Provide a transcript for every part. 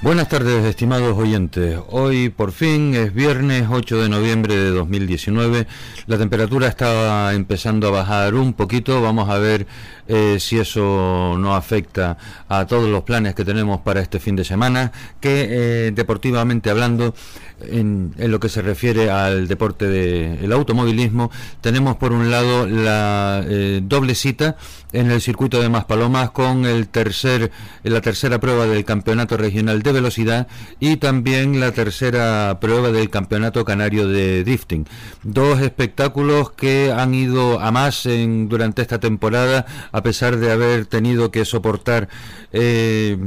Buenas tardes, estimados oyentes. Hoy por fin es viernes 8 de noviembre de 2019. La temperatura está empezando a bajar un poquito. Vamos a ver eh, si eso no afecta a todos los planes que tenemos para este fin de semana. Que eh, deportivamente hablando, en, lo que se refiere al deporte del automovilismo, tenemos por un lado la eh, doble cita en el circuito de Maspalomas con el tercer, la tercera prueba del campeonato regional de velocidad y también la tercera prueba del campeonato canario de drifting. Dos espectáculos que han ido a más en, durante esta temporada a pesar de haber tenido que soportar eh,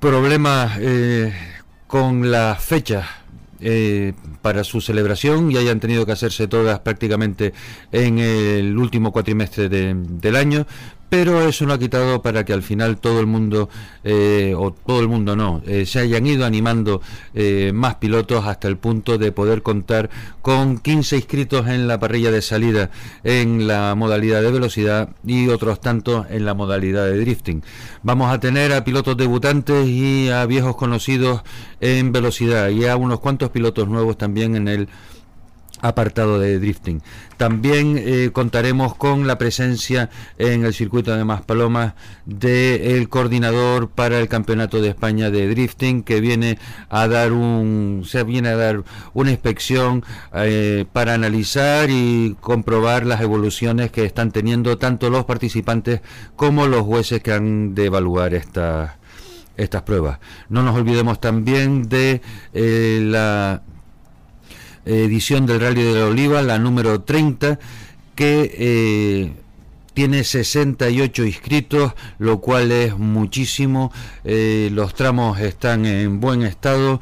problemas eh, con las fechas eh, para su celebración y hayan tenido que hacerse todas prácticamente en el último cuatrimestre del año, pero eso no ha quitado para que al final todo el mundo, eh, o todo el mundo no, eh, se hayan ido animando eh, más pilotos hasta el punto de poder contar con 15 inscritos en la parrilla de salida en la modalidad de velocidad y otros tantos en la modalidad de drifting. Vamos a tener a pilotos debutantes y a viejos conocidos en velocidad y a unos cuantos pilotos nuevos también en el apartado de drifting. También eh, contaremos con la presencia en el circuito de Maspalomas del coordinador para el Campeonato de España de drifting que viene a dar un se viene a dar una inspección eh, para analizar y comprobar las evoluciones que están teniendo tanto los participantes como los jueces que han de evaluar estas estas pruebas. No nos olvidemos también de eh, la edición del Rally de la Oliva, la número 30, que eh, tiene 68 inscritos, lo cual es muchísimo. Eh, los tramos están en buen estado.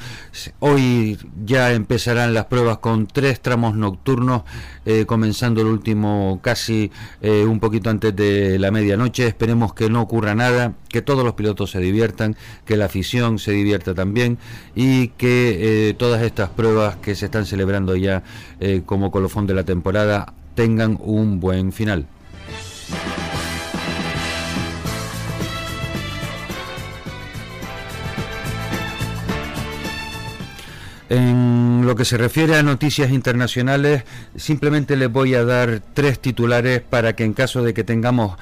Hoy ya empezarán las pruebas con tres tramos nocturnos, eh, comenzando el último casi eh, un poquito antes de la medianoche. Esperemos que no ocurra nada, que todos los pilotos se diviertan, que la afición se divierta también y que todas estas pruebas que se están celebrando ya como colofón de la temporada tengan un buen final. En lo que se refiere a noticias internacionales, simplemente les voy a dar tres titulares para que en caso de que tengamos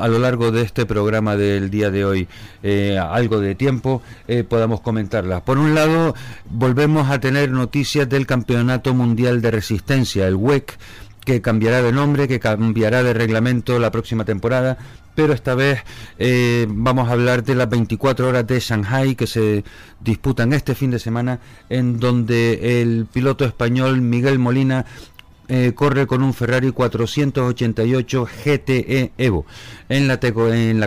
a lo largo de este programa del día de hoy eh, algo de tiempo, eh, podamos comentarlas. Por un lado, volvemos a tener noticias del Campeonato Mundial de Resistencia, el WEC, que cambiará de nombre, que cambiará de reglamento la próxima temporada, pero esta vez eh, vamos a hablar de las 24 horas de Shanghai que se disputan este fin de semana, en donde el piloto español Miguel Molina eh, corre con un Ferrari 488 GTE Evo. En la,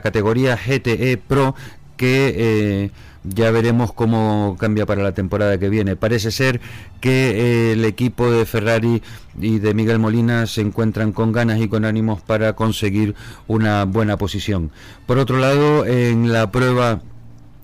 categoría GTE Pro que eh, ya veremos cómo cambia para la temporada que viene. Parece ser que eh, el equipo de Ferrari y de Miguel Molina se encuentran con ganas y con ánimos para conseguir una buena posición. Por otro lado, en la prueba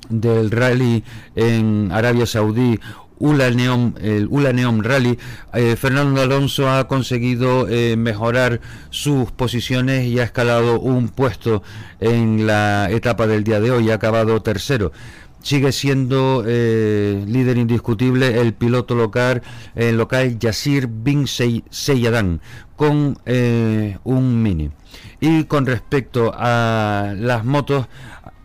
del rally en Arabia Saudí Ula Neom, el Ula Neom Rally, eh, Fernando Alonso ha conseguido eh, mejorar sus posiciones y ha escalado un puesto en la etapa del día de hoy, ha acabado tercero sigue siendo eh, líder indiscutible el piloto local, el local Yasir Bin Seyadan con eh, un mini. Y con respecto a las motos,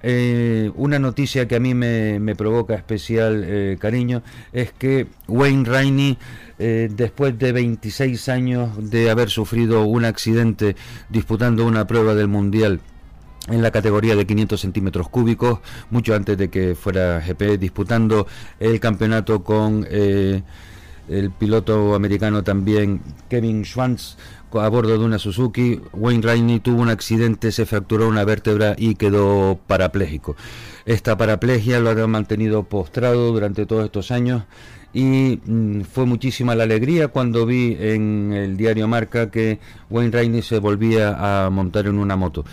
eh, una noticia que a mí me, me provoca especial cariño es que Wayne Rainey, después de 26 años de haber sufrido un accidente disputando una prueba del Mundial, en la categoría de 500 centímetros cúbicos, mucho antes de que fuera GP, disputando el campeonato con eh, el piloto americano también Kevin Schwantz a bordo de una Suzuki. Wayne Rainey tuvo un accidente, se fracturó una vértebra y quedó parapléjico. Esta paraplegia lo ha mantenido postrado durante todos estos años y mm, fue muchísima la alegría cuando vi en el diario Marca que Wayne Rainey se volvía a montar en una moto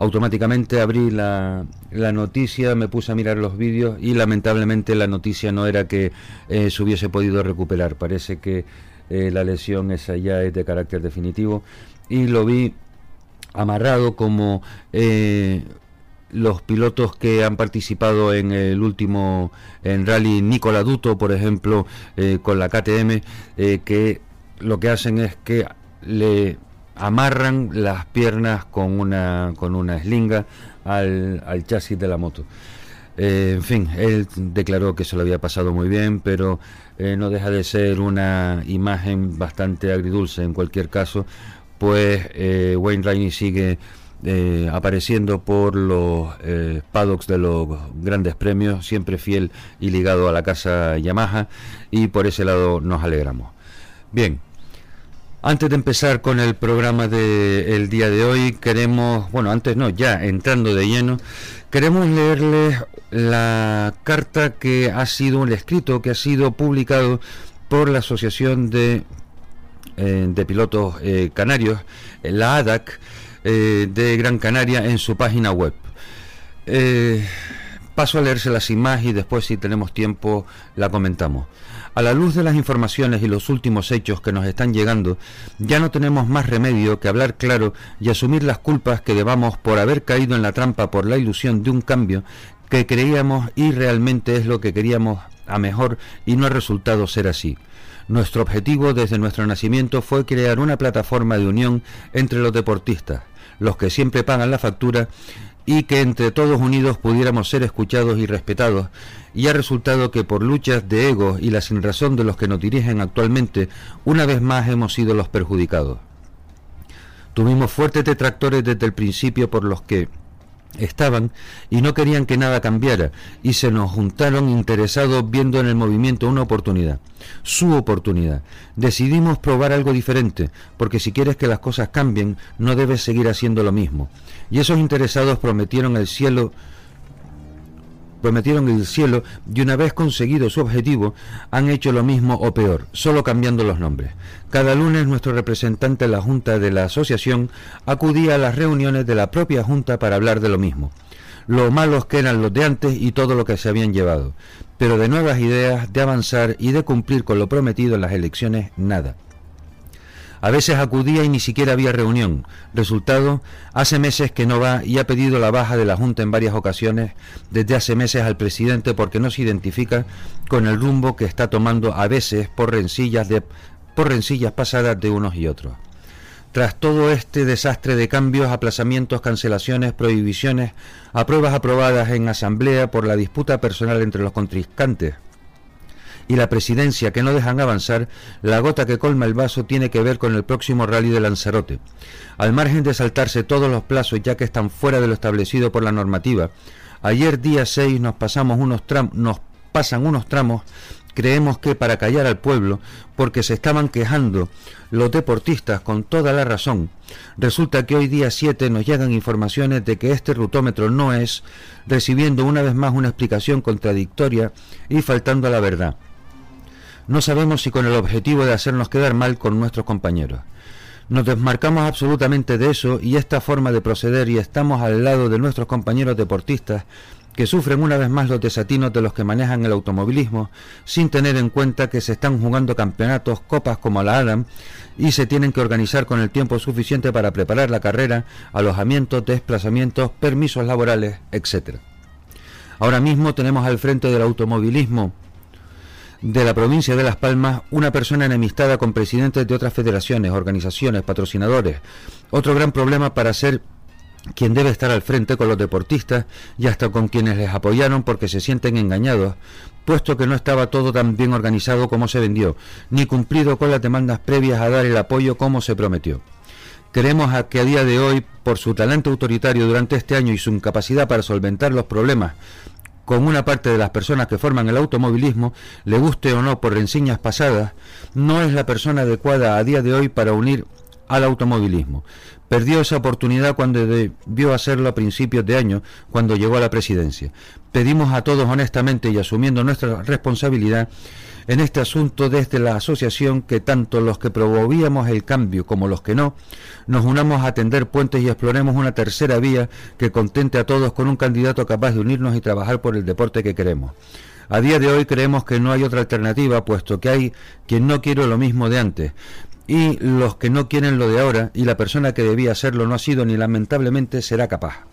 automáticamente abrí la, la, noticia, me puse a mirar los vídeos y lamentablemente la noticia no era que eh, se hubiese podido recuperar. Parece que eh, la lesión esa ya es de carácter definitivo y lo vi amarrado como eh, los pilotos que han participado en el último en rally Nicola Duto, por ejemplo, eh, con la KTM, que lo que hacen es que le amarran las piernas con una con una eslinga al, al chasis de la moto. Eh, en fin, él declaró que se lo había pasado muy bien, pero no deja de ser una imagen bastante agridulce en cualquier caso, pues Wayne Rainey sigue eh, apareciendo por los eh, paddocks de los grandes premios, siempre fiel y ligado a la casa Yamaha, y por ese lado nos alegramos. Bien, antes de empezar con el programa del día de hoy, queremos, bueno, antes no, ya entrando de lleno, queremos leerles la carta que ha sido, el escrito que ha sido publicado por la Asociación de, eh, de Pilotos Canarios, la ADAC, eh, de Gran Canaria en su página web. Eh, paso a leérselas sin más y después si tenemos tiempo la comentamos. A la luz de las informaciones y los últimos hechos que nos están llegando, ya no tenemos más remedio que hablar claro y asumir las culpas que debamos por haber caído en la trampa por la ilusión de un cambio que creíamos y realmente es lo que queríamos a mejor y no ha resultado ser así. Nuestro objetivo desde nuestro nacimiento fue crear una plataforma de unión entre los deportistas, los que siempre pagan la factura, y que entre todos unidos pudiéramos ser escuchados y respetados, y ha resultado que por luchas de ego y la sinrazón de los que nos dirigen actualmente, una vez más hemos sido los perjudicados. Tuvimos fuertes detractores desde el principio por los que estaban y no querían que nada cambiara y se nos juntaron interesados viendo en el movimiento una oportunidad, su oportunidad. Decidimos probar algo diferente, porque si quieres que las cosas cambien, no debes seguir haciendo lo mismo. Y esos interesados prometieron el cielo prometieron el cielo y una vez conseguido su objetivo han hecho lo mismo o peor, solo cambiando los nombres. Cada lunes nuestro representante en la Junta de la Asociación acudía a las reuniones de la propia Junta para hablar de lo mismo, lo malos que eran los de antes y todo lo que se habían llevado, pero de nuevas ideas, de avanzar y de cumplir con lo prometido en las elecciones, nada. A veces acudía y ni siquiera había reunión. Resultado, hace meses que no va y ha pedido la baja de la Junta en varias ocasiones desde hace meses al presidente porque no se identifica con el rumbo que está tomando a veces por rencillas, de, por rencillas pasadas de unos y otros. Tras todo este desastre de cambios, aplazamientos, cancelaciones, prohibiciones, apruebas aprobadas en asamblea por la disputa personal entre los contrincantes, y la presidencia que no dejan avanzar, la gota que colma el vaso tiene que ver con el próximo rally de Lanzarote. Al margen de saltarse todos los plazos ya que están fuera de lo establecido por la normativa, ayer día 6 nos pasamos unos nos pasan unos tramos creemos que para callar al pueblo, porque se estaban quejando los deportistas con toda la razón, resulta que hoy día 7 nos llegan informaciones de que este rutómetro no es, recibiendo una vez más una explicación contradictoria y faltando a la verdad. No sabemos si con el objetivo de hacernos quedar mal con nuestros compañeros. Nos desmarcamos absolutamente de eso y esta forma de proceder y estamos al lado de nuestros compañeros deportistas que sufren una vez más los desatinos de los que manejan el automovilismo sin tener en cuenta que se están jugando campeonatos, copas como la Adam y se tienen que organizar con el tiempo suficiente para preparar la carrera, alojamientos, desplazamientos, permisos laborales, etc. Ahora mismo tenemos al frente del automovilismo de la provincia de Las Palmas una persona enemistada con presidentes de otras federaciones, organizaciones, patrocinadores. Otro gran problema para ser quien debe estar al frente con los deportistas y hasta con quienes les apoyaron porque se sienten engañados, puesto que no estaba todo tan bien organizado como se vendió, ni cumplido con las demandas previas a dar el apoyo como se prometió. Creemos que a día de hoy, por su talento autoritario durante este año y su incapacidad para solventar los problemas con una parte de las personas que forman el automovilismo, le guste o no por reseñas pasadas, no es la persona adecuada a día de hoy para unir al automovilismo. Perdió esa oportunidad cuando debió hacerlo a principios de año, cuando llegó a la presidencia. Pedimos a todos honestamente y asumiendo nuestra responsabilidad en este asunto desde la asociación que tanto los que promovíamos el cambio como los que no, nos unamos a tender puentes y exploremos una tercera vía que contente a todos con un candidato capaz de unirnos y trabajar por el deporte que queremos. A día de hoy creemos que no hay otra alternativa, puesto que hay quien no quiere lo mismo de antes, y los que no quieren lo de ahora, y la persona que debía hacerlo no ha sido ni lamentablemente será capaz.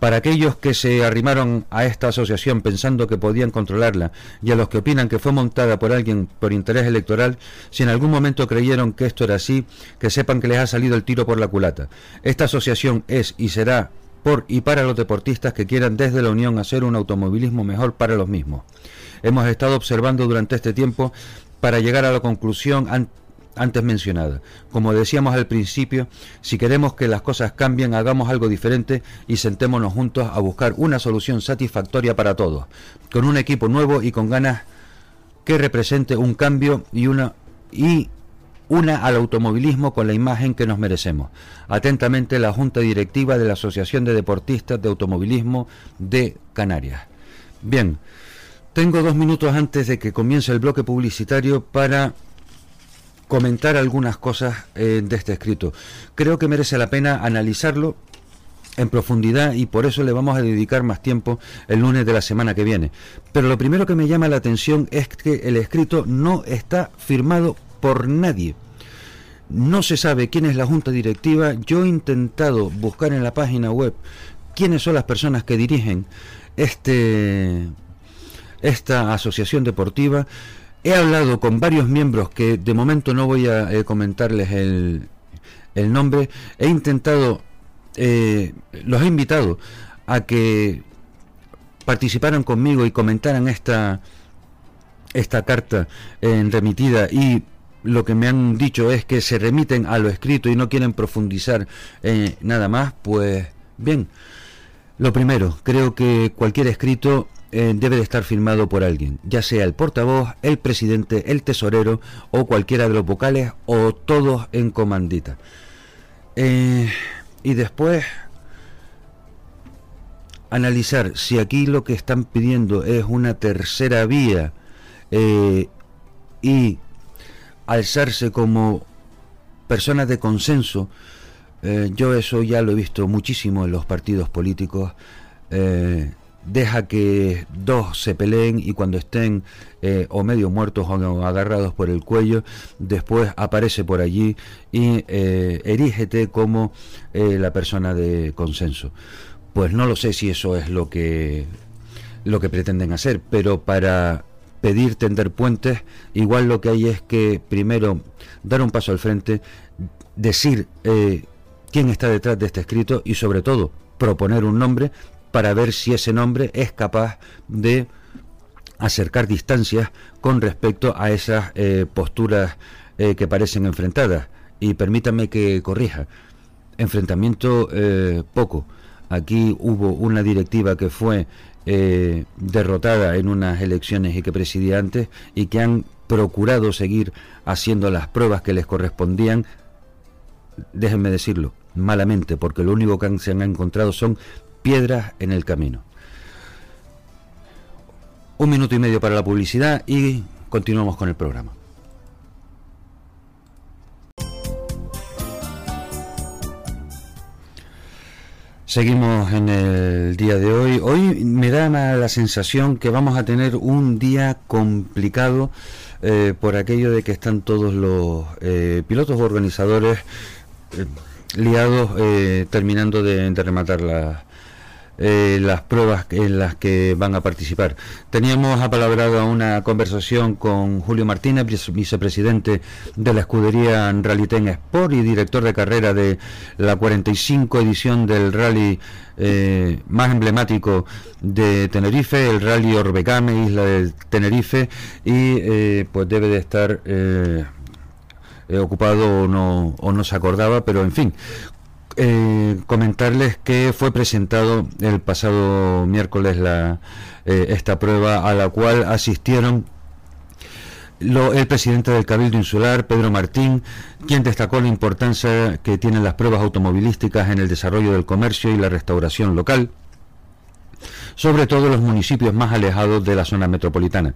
Para aquellos que se arrimaron a esta asociación pensando que podían controlarla y a los que opinan que fue montada por alguien por interés electoral, si en algún momento creyeron que esto era así, que sepan que les ha salido el tiro por la culata. Esta asociación es y será por y para los deportistas que quieran desde la Unión hacer un automovilismo mejor para los mismos. Hemos estado observando durante este tiempo para llegar a la conclusión antes mencionada. Como decíamos al principio, si queremos que las cosas cambien, hagamos algo diferente y sentémonos juntos a buscar una solución satisfactoria para todos, con un equipo nuevo y con ganas que represente un cambio y una y una al automovilismo con la imagen que nos merecemos. Atentamente la Junta Directiva de la Asociación de Deportistas de Automovilismo de Canarias. Bien, tengo dos minutos antes de que comience el bloque publicitario para comentar algunas cosas eh, de este escrito. Creo que merece la pena analizarlo en profundidad y por eso le vamos a dedicar más tiempo el lunes de la semana que viene. Pero lo primero que me llama la atención es que el escrito no está firmado por nadie. No se sabe quién es la junta directiva. Yo he intentado buscar en la página web quiénes son las personas que dirigen este esta asociación deportiva He hablado con varios miembros que de momento no voy a eh, comentarles el, el, nombre. He intentado, eh, los he invitado a que participaran conmigo y comentaran esta, esta carta en remitida y lo que me han dicho es que se remiten a lo escrito y no quieren profundizar eh, nada más, pues bien, lo primero, creo que cualquier escrito eh, debe de estar firmado por alguien, ya sea el portavoz, el presidente, el tesorero o cualquiera de los vocales o todos en comandita. Eh, y después analizar si aquí lo que están pidiendo es una tercera vía eh, y alzarse como personas de consenso, yo eso ya lo he visto muchísimo en los partidos políticos deja que dos se peleen y cuando estén eh, o medio muertos o agarrados por el cuello, después aparece por allí y eh, erígete como eh, la persona de consenso. Pues no lo sé si eso es lo que lo que pretenden hacer, pero para pedir tender puentes, igual lo que hay es que primero dar un paso al frente, decir quién está detrás de este escrito y sobre todo proponer un nombre para ver si ese nombre es capaz de acercar distancias con respecto a esas eh, posturas eh, que parecen enfrentadas. Y permítame que corrija. Enfrentamiento eh, poco. Aquí hubo una directiva que fue derrotada en unas elecciones y que presidía antes y que han procurado seguir haciendo las pruebas que les correspondían, déjenme decirlo, malamente, porque lo único que se han encontrado son piedras en el camino. Un minuto y medio para la publicidad y continuamos con el programa. Seguimos en el día de hoy. Hoy me da la sensación que vamos a tener un día complicado eh, por aquello de que están todos los eh, pilotos organizadores eh, liados terminando de, de rematar la, eh, las pruebas en las que van a participar. Teníamos apalabrado una conversación con Julio Martínez, vicepresidente de la escudería Rally Sport y director de carrera de la 45 edición del rally eh, más emblemático de Tenerife, el Rally Orbecame, isla de Tenerife, y eh, pues debe de estar ocupado o no, o no se acordaba, pero en fin, eh, comentarles que fue presentado el pasado miércoles la, eh, esta prueba a la cual asistieron el presidente del Cabildo Insular, Pedro Martín, quien destacó la importancia que tienen las pruebas automovilísticas en el desarrollo del comercio y la restauración local sobre todo los municipios más alejados de la zona metropolitana.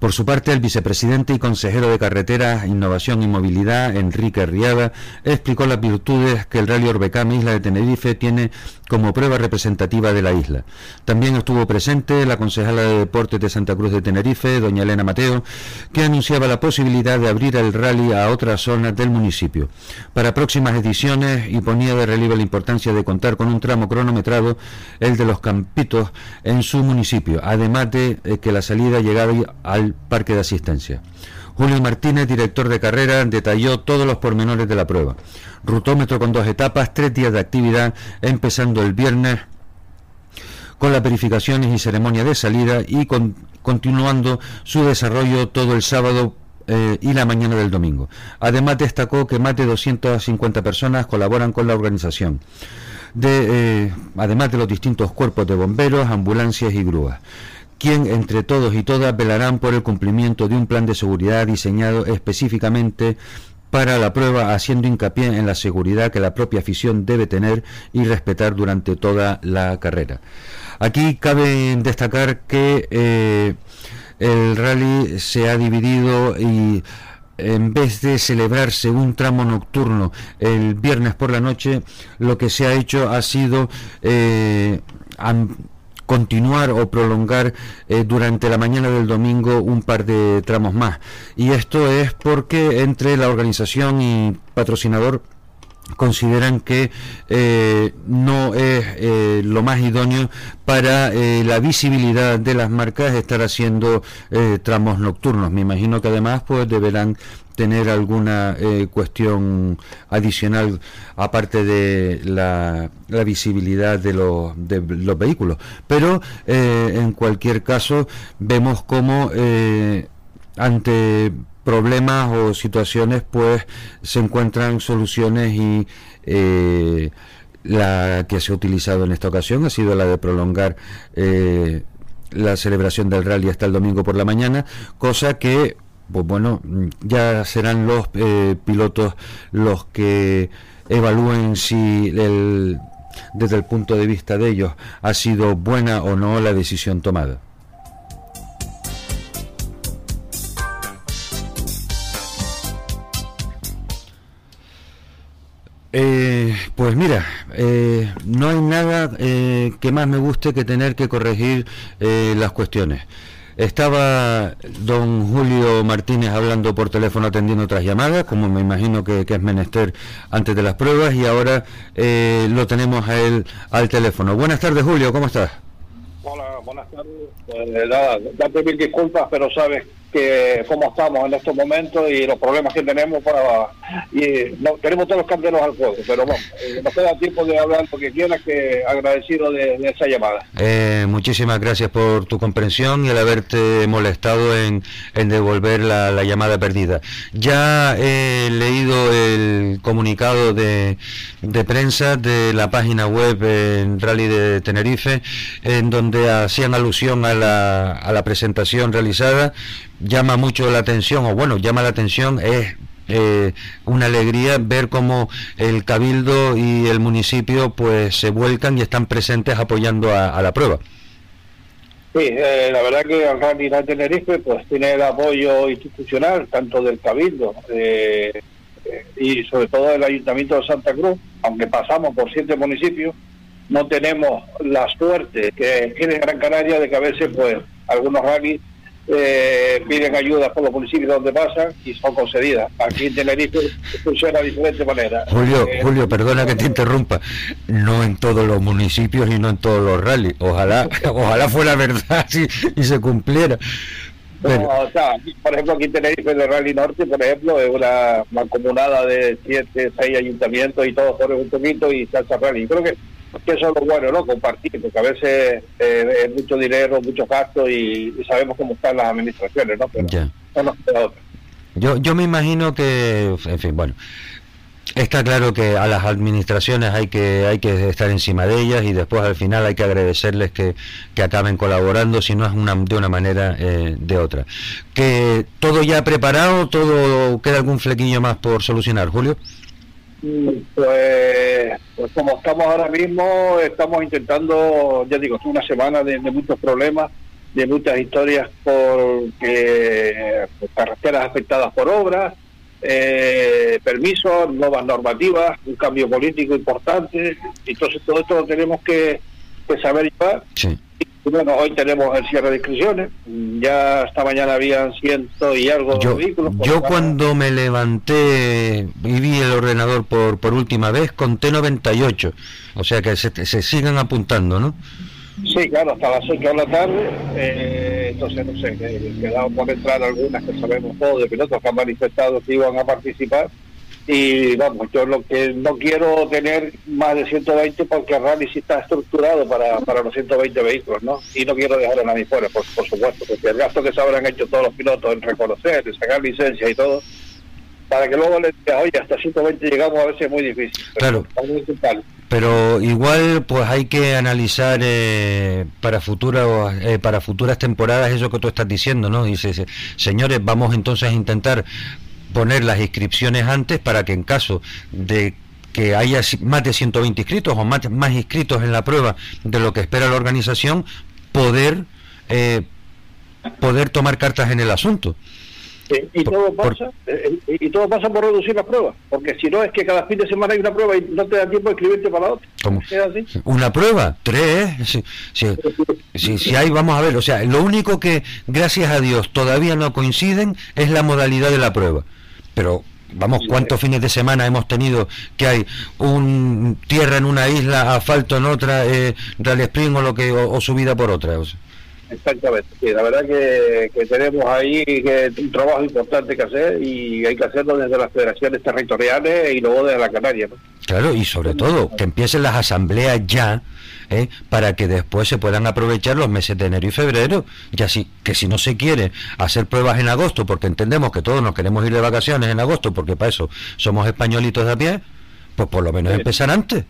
Por su parte, el vicepresidente y consejero de Carreteras, Innovación y Movilidad, Enrique Riada, explicó las virtudes que el Rally Orbecam Isla de Tenerife tiene como prueba representativa de la isla. También estuvo presente la concejala de Deportes de Santa Cruz de Tenerife, doña Elena Mateo, que anunciaba la posibilidad de abrir el rally a otras zonas del municipio. Para próximas ediciones y ponía de relieve la importancia de contar con un tramo cronometrado, el de los Campitos, en su municipio, además de eh, que la salida llegara al parque de asistencia. Julio Martínez, director de carrera, detalló todos los pormenores de la prueba. Rutómetro con dos etapas, tres días de actividad, empezando el viernes con las verificaciones y ceremonia de salida y continuando su desarrollo todo el sábado eh, y la mañana del domingo. Además destacó que más de 250 personas colaboran con la organización. De, eh, además de los distintos cuerpos de bomberos, ambulancias y grúas quien entre todos y todas velarán por el cumplimiento de un plan de seguridad diseñado específicamente para la prueba, haciendo hincapié en la seguridad que la propia afición debe tener y respetar durante toda la carrera. Aquí cabe destacar que eh, el rally se ha dividido y en vez de celebrarse un tramo nocturno el viernes por la noche, lo que se ha hecho ha sido eh, continuar o prolongar eh, durante la mañana del domingo un par de tramos más. Y esto es porque entre la organización y patrocinador consideran que eh, no es eh, lo más idóneo para la visibilidad de las marcas estar haciendo tramos nocturnos. Me imagino que además pues deberán tener alguna eh, cuestión adicional aparte de la, visibilidad de los, de los vehículos. Pero eh, en cualquier caso vemos cómo eh, ante problemas o situaciones pues se encuentran soluciones y la que se ha utilizado en esta ocasión ha sido la de prolongar la celebración del rally hasta el domingo por la mañana, cosa que pues bueno, ya serán los eh, pilotos los que evalúen si el, desde el punto de vista de ellos ha sido buena o no la decisión tomada. Eh, pues mira, eh, no hay nada que más me guste que tener que corregir las cuestiones. Estaba don Julio Martínez hablando por teléfono atendiendo otras llamadas, como me imagino que, es menester antes de las pruebas, y ahora eh, lo tenemos a él al teléfono. Buenas tardes, Julio, ¿cómo estás? Hola, buenas tardes. Pues nada, date mil disculpas, pero sabes que cómo estamos en estos momentos y los problemas que tenemos para y no, tenemos todos los candelos al fuego pero bueno eh, nos queda tiempo de hablar lo que quieras que agradecido de, esa llamada. Eh, muchísimas gracias por tu comprensión y el haberte molestado en, devolver la, llamada perdida. Ya he leído el comunicado de, de prensa de la página web en Rally de Tenerife en donde hacían alusión a la, a la presentación realizada llama mucho la atención, o bueno, llama la atención, es eh, una alegría ver cómo el cabildo y el municipio pues se vuelcan y están presentes apoyando a, la prueba. Sí, eh, la verdad que el Rally de Tenerife pues tiene el apoyo institucional tanto del cabildo eh, y sobre todo del ayuntamiento de Santa Cruz, aunque pasamos por siete municipios, no tenemos la suerte que tiene Gran Canaria de que a veces pues algunos rallies eh, piden ayuda por los municipios donde pasan y son concedidas. Aquí en Tenerife funciona de diferente manera. Julio, eh, Julio, perdona que te interrumpa. No en todos los municipios y no en todos los rallies. Ojalá, ojalá fuera verdad y, se cumpliera. por ejemplo, aquí en Tenerife, el Rally Norte, por ejemplo, es una mancomunada de siete, seis ayuntamientos y todos corren un poquito y salsa rally. Creo que que eso es lo bueno, ¿no? Compartir, porque a veces eh, es mucho dinero, mucho gasto y, sabemos cómo están las administraciones, ¿no? Pero no Yo, yo me imagino que, en fin, bueno, está claro que a las administraciones hay que hay que estar encima de ellas y después al final hay que agradecerles que, que acaben colaborando, si no es una, de una manera eh, de otra. Que todo ya preparado, todo queda algún flequillo más por solucionar, Julio. Pues, pues como estamos ahora mismo, estamos intentando, ya digo, es una semana de, muchos problemas, de muchas historias por, carreteras afectadas por obras, eh, permisos, nuevas normativas, un cambio político importante, entonces todo esto lo tenemos que, saber llevar. Bueno, hoy tenemos el cierre de inscripciones. Ya esta mañana habían ciento y algo de vehículos. Yo cuando me levanté y vi el ordenador por, por última vez, conté 98. O sea que se, se sigan apuntando, ¿no? Sí, claro, hasta las 8 de la tarde. Eh, entonces, no sé, quedaron por entrar algunas que sabemos todos de pilotos que han manifestado que iban a participar y vamos, yo lo que no quiero tener más de 120 porque el rally sí está estructurado para, para los 120 vehículos, ¿no? Y no quiero dejar a nadie fuera, por, supuesto, porque el gasto que se habrán hecho todos los pilotos en reconocer, en sacar licencia y todo, para que luego les diga, oye, hasta 120 llegamos a veces es muy difícil. Claro. Pero, igual pues hay que analizar eh, para futuras eh, para futuras temporadas eso que tú estás diciendo, ¿no? Dice, señores, vamos entonces a intentar poner las inscripciones antes para que en caso de que haya más de 120 inscritos o más, más inscritos en la prueba de lo que espera la organización, poder, eh, poder tomar cartas en el asunto. y, todo pasa, eh, y todo pasa por reducir las pruebas, porque si no es que cada fin de semana hay una prueba y no te da tiempo de escribirte para la otra. ¿Una prueba? ¿Tres? Si, si, hay, vamos a ver, o sea, lo único que, gracias a Dios, todavía no coinciden es la modalidad de la prueba pero vamos, ¿cuántos fines de semana hemos tenido que hay un tierra en una isla, asfalto en otra, eh, Rally Spring o, lo que, o, subida por otra? Exactamente, sí, la verdad que, tenemos ahí que un trabajo importante que hacer y hay que hacerlo desde las federaciones territoriales y luego desde la Canaria. Claro, y sobre todo que empiecen las asambleas ya ¿eh? para que después se puedan aprovechar los meses de enero y febrero. Y así que si no se quiere hacer pruebas en agosto, porque entendemos que todos nos queremos ir de vacaciones en agosto, porque para eso somos españolitos de a pie, pues por lo menos empezar antes.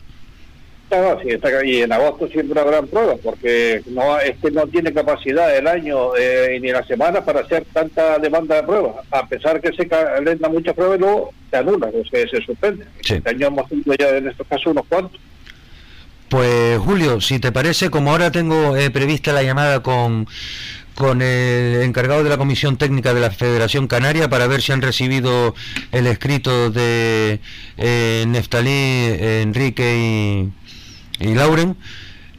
Claro, sí, está, y en agosto siempre habrá pruebas, porque no este no tiene capacidad el año eh, ni la semana para hacer tanta demanda de pruebas, a pesar que se calentan muchas pruebas y luego se anulan, o sea, se suspende. Este año hemos tenido ya en estos casos unos cuantos. Pues Julio, si te parece, como ahora tengo eh, prevista la llamada con, con el encargado de la Comisión Técnica de la Federación Canaria para ver si han recibido el escrito de eh, Neftalí, Enrique y, y Lauren.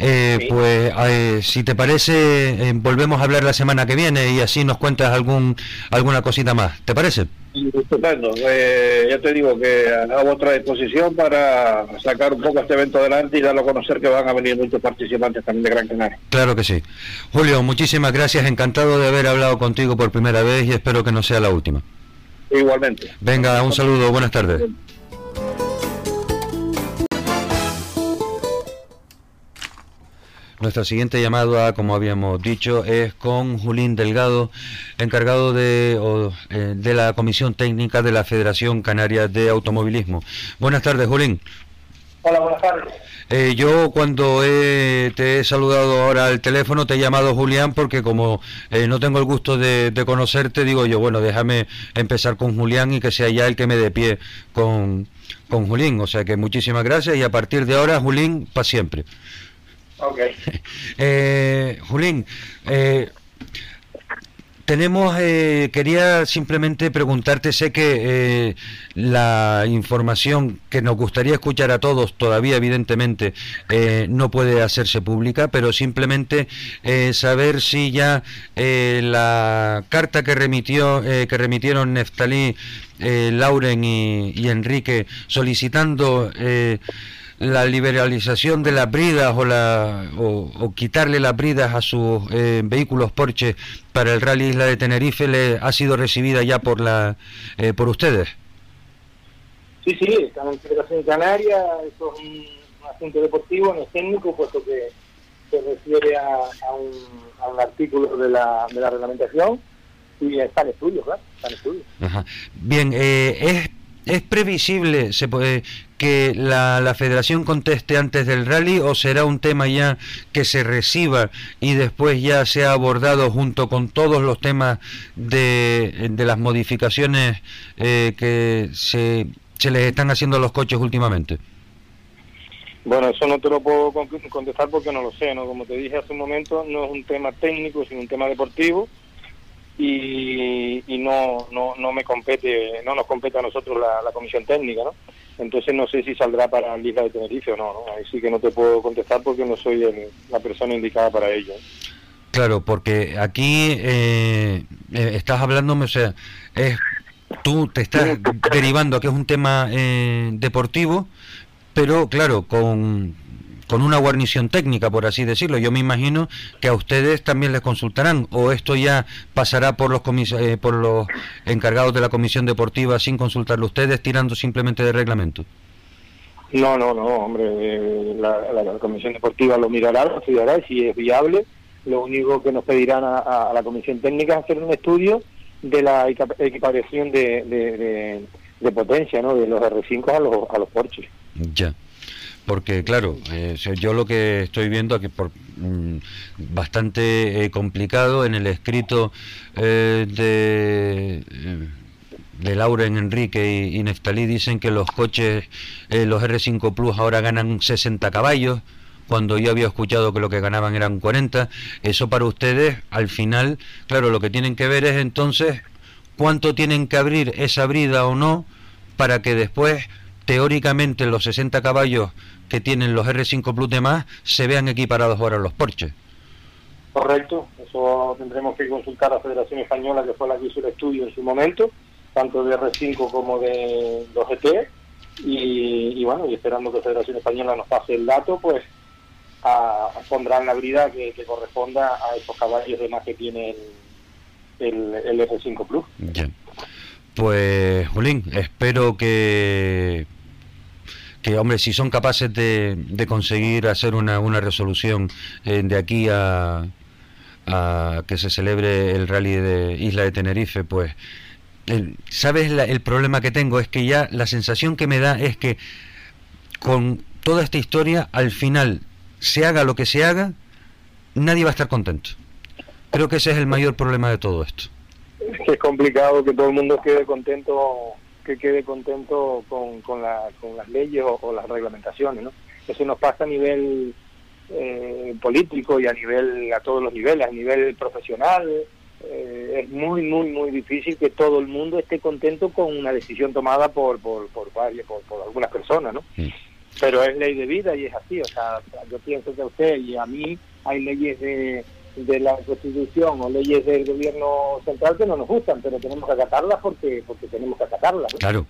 Eh, Pues eh, si te parece, volvemos a hablar la semana que viene y así nos cuentas algún alguna cosita más. ¿Te parece? Estupendo. Eh, ya te digo que a vuestra disposición para sacar un poco este evento adelante y darlo a conocer que van a venir muchos participantes también de Gran Canaria. Claro que sí. Julio, muchísimas gracias. Encantado de haber hablado contigo por primera vez y espero que no sea la última. Igualmente. Venga, un saludo. Buenas tardes. Nuestra siguiente llamada, como habíamos dicho, es con Julín Delgado, encargado de, eh, de la Comisión Técnica de la Federación Canaria de Automovilismo. Buenas tardes, Julín. Hola, buenas tardes. Eh, yo cuando te he saludado ahora al teléfono te he llamado Julián porque como eh, no tengo el gusto de, conocerte, digo yo, bueno, déjame empezar con Julián y que sea ya el que me dé pie con, con Julín. O sea que muchísimas gracias y a partir de ahora, Julín, para siempre. Ok. Eh, Julín, eh, tenemos, eh, quería simplemente preguntarte, sé que la información que nos gustaría escuchar a todos, todavía evidentemente no puede hacerse pública, pero simplemente saber si ya la carta que remitió, que remitieron Neftalí, Lauren y, y, Enrique solicitando la liberalización de las bridas o, la, o, quitarle las bridas a sus eh, vehículos Porsche para el Rally Isla de Tenerife le ha sido recibida ya por la eh, por ustedes. Sí, sí, están en Federación Canaria, eso es un, asunto deportivo, no es técnico, puesto que se refiere a, un, a un, artículo de la, de la reglamentación y está en estudio, claro, está en estudio. Bien, eh, es ¿Es previsible se puede, que la, federación conteste antes del rally o será un tema ya que se reciba y después ya sea abordado junto con todos los temas de, de las modificaciones eh, que se les están haciendo los coches últimamente? Bueno, eso no te lo puedo contestar porque no lo sé, ¿no? Como te dije hace un momento, no es un tema técnico, sino un tema deportivo y, no, no, no me compete, no nos compete a nosotros la, comisión técnica, ¿no? Entonces no sé si saldrá para la Liga de Tenerife o no, ¿no? Ahí sí que no te puedo contestar porque no soy la persona indicada para ello. Claro, porque aquí eh, eh, estás hablándome, o sea, es, tú te estás derivando a que es un tema eh, deportivo, pero claro, con, con una guarnición técnica, por así decirlo. Yo me imagino que a ustedes también les consultarán, o esto ya pasará por los, eh, por los encargados de la comisión deportiva sin consultarlo ustedes, tirando simplemente de reglamento. No, no, no, hombre, eh, la, comisión deportiva lo mirará, lo estudiará y si es viable, lo único que nos pedirán a, la comisión técnica es hacer un estudio de la equiparación de, de, potencia, ¿no? De los R5 a los, a los Porsche. Ya porque claro, eh, yo lo que estoy viendo aquí por mm, bastante eh, complicado en el escrito eh, de de Lauren Enrique y, Neftalí dicen que los coches, los R5 Plus ahora ganan 60 caballos, cuando yo había escuchado que lo que ganaban eran 40. Eso para ustedes, al final, claro, lo que tienen que ver es entonces cuánto tienen que abrir esa brida o no para que después teóricamente los 60 caballos que tienen los R5 Plus de más se vean equiparados ahora los Porsche. Correcto, eso tendremos que consultar a la Federación Española, que fue la que hizo el estudio en su momento, tanto de R5 como de los GT, y, bueno, y esperando que la Federación Española nos pase el dato, pues a, pondrán la brida que, corresponda a esos caballos de más que tiene el, el, R5 Plus. Pues, Julín, espero que, que, hombre, si son capaces de, de conseguir hacer una, una resolución eh, de aquí a, a, que se celebre el rally de Isla de Tenerife, pues, ¿sabes el problema que tengo? Es que ya la sensación que me da es que con toda esta historia, al final, se haga lo que se haga, nadie va a estar contento. Creo que ese es el mayor problema de todo esto es complicado que todo el mundo quede contento que quede contento con, con, las leyes o, las reglamentaciones, ¿no? Eso nos pasa a nivel eh, político y a nivel a todos los niveles, a nivel profesional. Eh, es muy, muy, muy difícil que todo el mundo esté contento con una decisión tomada por, por, por, varias, por, por algunas personas, ¿no? Pero es ley de vida y es así. O sea, yo pienso que a usted y a mí hay leyes de de la Constitución o leyes del gobierno central que no nos gustan, pero tenemos que acatarlas porque porque tenemos que acatarlas. Claro.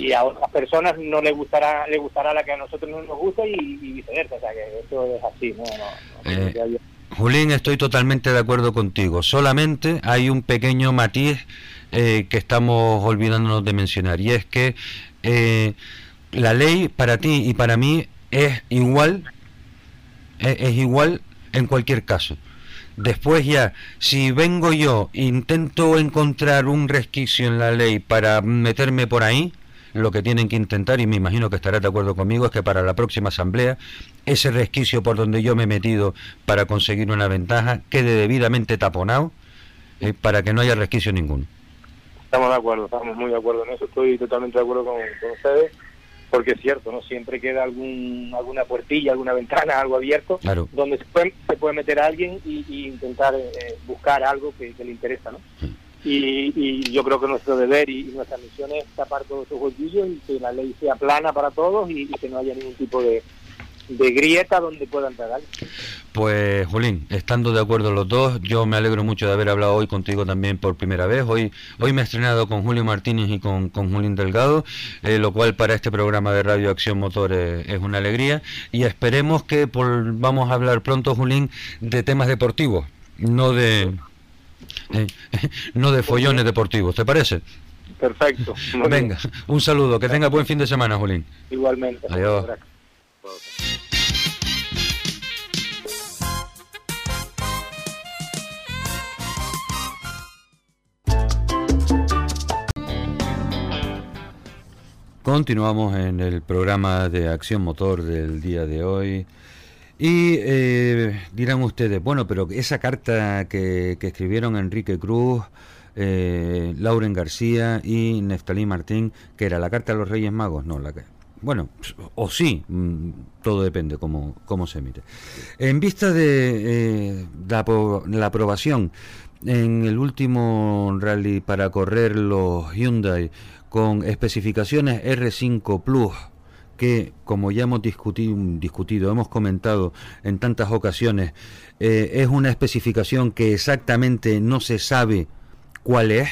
Y a otras personas no les gustará le gustará la que a nosotros no nos gusta y, viceversa, o sea que eso es así, ¿no? Eh, Julín, estoy totalmente de acuerdo contigo. Solamente hay un pequeño matiz eh, que estamos olvidándonos de mencionar y es que eh, la ley para ti y para mí es igual, es igual en cualquier caso. Después ya, si vengo yo, intento encontrar un resquicio en la ley para meterme por ahí, lo que tienen que intentar, y me imagino que estarás de acuerdo conmigo, es que para la próxima asamblea, ese resquicio por donde yo me he metido para conseguir una ventaja quede debidamente taponado eh, para que no haya resquicio ninguno. Estamos de acuerdo, estamos muy de acuerdo en eso, estoy totalmente de acuerdo con ustedes porque es cierto, ¿no? Siempre queda algún, alguna puertilla, alguna ventana, algo abierto, donde se puede, se puede meter a alguien y, intentar eh, buscar algo que, le interesa, ¿no? Y, yo creo que nuestro deber y, nuestra misión es tapar todos esos huequillos y que la ley sea plana para todos y que no haya ningún tipo de, de grieta donde puedan tragar. Pues, Julín, estando de acuerdo los dos, yo me alegro mucho de haber hablado hoy contigo también por primera vez. Hoy, hoy me he estrenado con Julio Martínez y con, con Julín Delgado, eh, lo cual para este programa de Radio Acción Motor es, una alegría. Y esperemos que vamos a hablar pronto, Julín, de temas deportivos, no de, eh, no de follones deportivos. ¿Te parece? Perfecto. Venga, un saludo. Que tenga buen fin de semana, Julín. Igualmente. Adiós. Continuamos en el programa de Acción Motor del día de hoy. Y eh, dirán ustedes, bueno, pero esa carta que, escribieron Enrique Cruz, eh, Lauren García y Neftalí Martín, que era la carta de los Reyes Magos, no, la bueno, o sí, mm, todo depende cómo, cómo se mire. En vista de eh, la, aprobación en el último rally para correr los Hyundai con especificaciones R5 Plus, que como ya hemos discutido, discutido hemos comentado en tantas ocasiones, eh, es una especificación que exactamente no se sabe cuál es.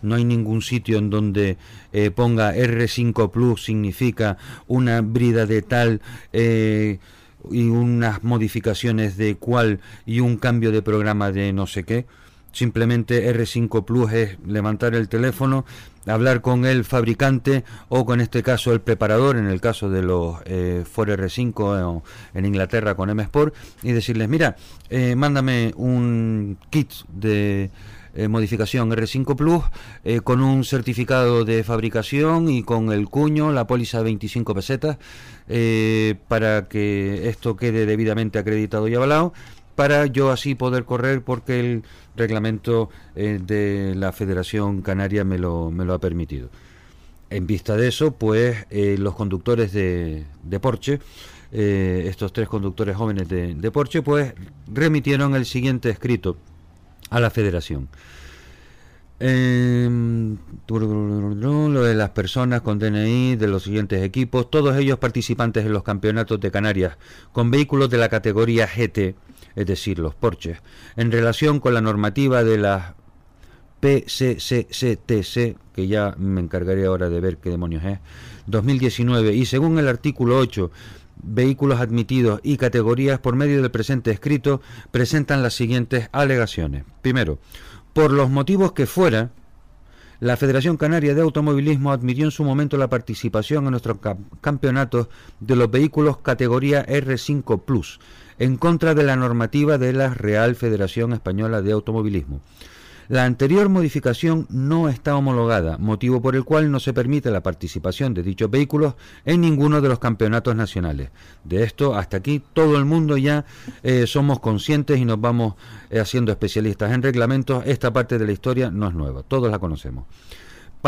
No hay ningún sitio en donde eh, ponga R5 Plus significa una brida de tal eh, y unas modificaciones de cuál y un cambio de programa de no sé qué. Simplemente R5 Plus es levantar el teléfono, hablar con el fabricante o con este caso el preparador, en el caso de los eh, Ford R5 en Inglaterra con M Sport, y decirles, mira, eh, mándame un kit de eh, modificación R5 Plus eh, con un certificado de fabricación y con el cuño, la póliza 25 pesetas, para que esto quede debidamente acreditado y avalado para yo así poder correr porque el reglamento eh, de la Federación Canaria me lo, me lo ha permitido. En vista de eso, pues eh, los conductores de, de Porsche, eh, estos tres conductores jóvenes de, de, Porsche, pues remitieron el siguiente escrito a la Federación. Em, lo de las personas con DNI de los siguientes equipos, todos ellos participantes en los campeonatos de Canarias con vehículos de la categoría GT es decir, los porches, en relación con la normativa de la PCCCTC, que ya me encargaré ahora de ver qué demonios es, 2019, y según el artículo 8, vehículos admitidos y categorías por medio del presente escrito presentan las siguientes alegaciones. Primero, por los motivos que fuera, la Federación Canaria de Automovilismo admitió en su momento la participación en nuestros campeonatos de los vehículos categoría R5 Plus, en contra de la normativa de la Real Federación Española de Automovilismo. La anterior modificación no está homologada, motivo por el cual no se permite la participación de dichos vehículos en ninguno de los campeonatos nacionales. De esto hasta aquí todo el mundo ya eh, somos conscientes y nos vamos eh, haciendo especialistas en reglamentos. Esta parte de la historia no es nueva, todos la conocemos.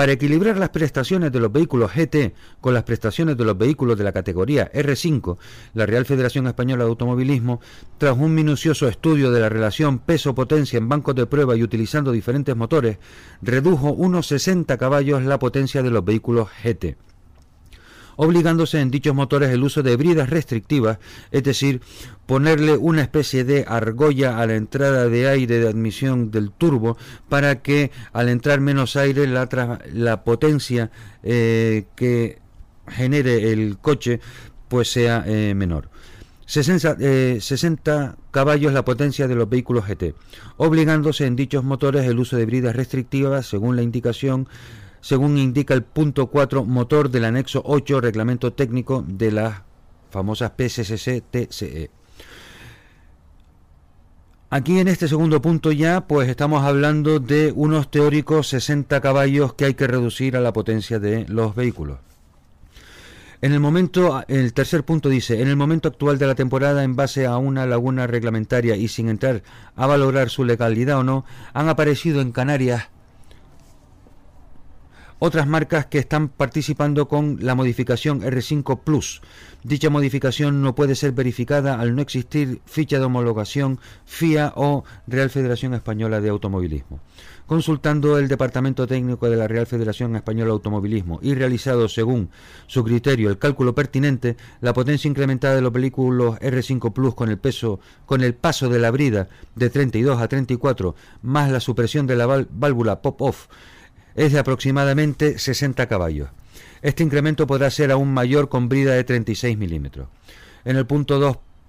Para equilibrar las prestaciones de los vehículos GT con las prestaciones de los vehículos de la categoría R5, la Real Federación Española de Automovilismo, tras un minucioso estudio de la relación peso-potencia en bancos de prueba y utilizando diferentes motores, redujo unos 60 caballos la potencia de los vehículos GT obligándose en dichos motores el uso de bridas restrictivas, es decir, ponerle una especie de argolla a la entrada de aire de admisión del turbo para que al entrar menos aire la, la potencia eh, que genere el coche pues sea eh, menor. 60, 60, eh, caballos la potencia de los vehículos GT, obligándose en dichos motores el uso de bridas restrictivas según la indicación según indica el punto 4 motor del anexo 8 reglamento técnico de las famosas PSSC-TCE. Aquí en este segundo punto ya pues estamos hablando de unos teóricos 60 caballos que hay que reducir a la potencia de los vehículos. En el momento, el tercer punto dice, en el momento actual de la temporada, en base a una laguna reglamentaria y sin entrar a valorar su legalidad o no, han aparecido en Canarias otras marcas que están participando con la modificación R5 Plus. Dicha modificación no puede ser verificada al no existir ficha de homologación FIA o Real Federación Española de Automovilismo. Consultando el Departamento Técnico de la Real Federación Española de Automovilismo y realizado según su criterio el cálculo pertinente, la potencia incrementada de los vehículos R5 Plus con el peso con el paso de la brida de 32 a 34 más la supresión de la válvula pop-off es de aproximadamente 60 caballos. Este incremento podrá ser aún mayor con brida de 36 milímetros. En el punto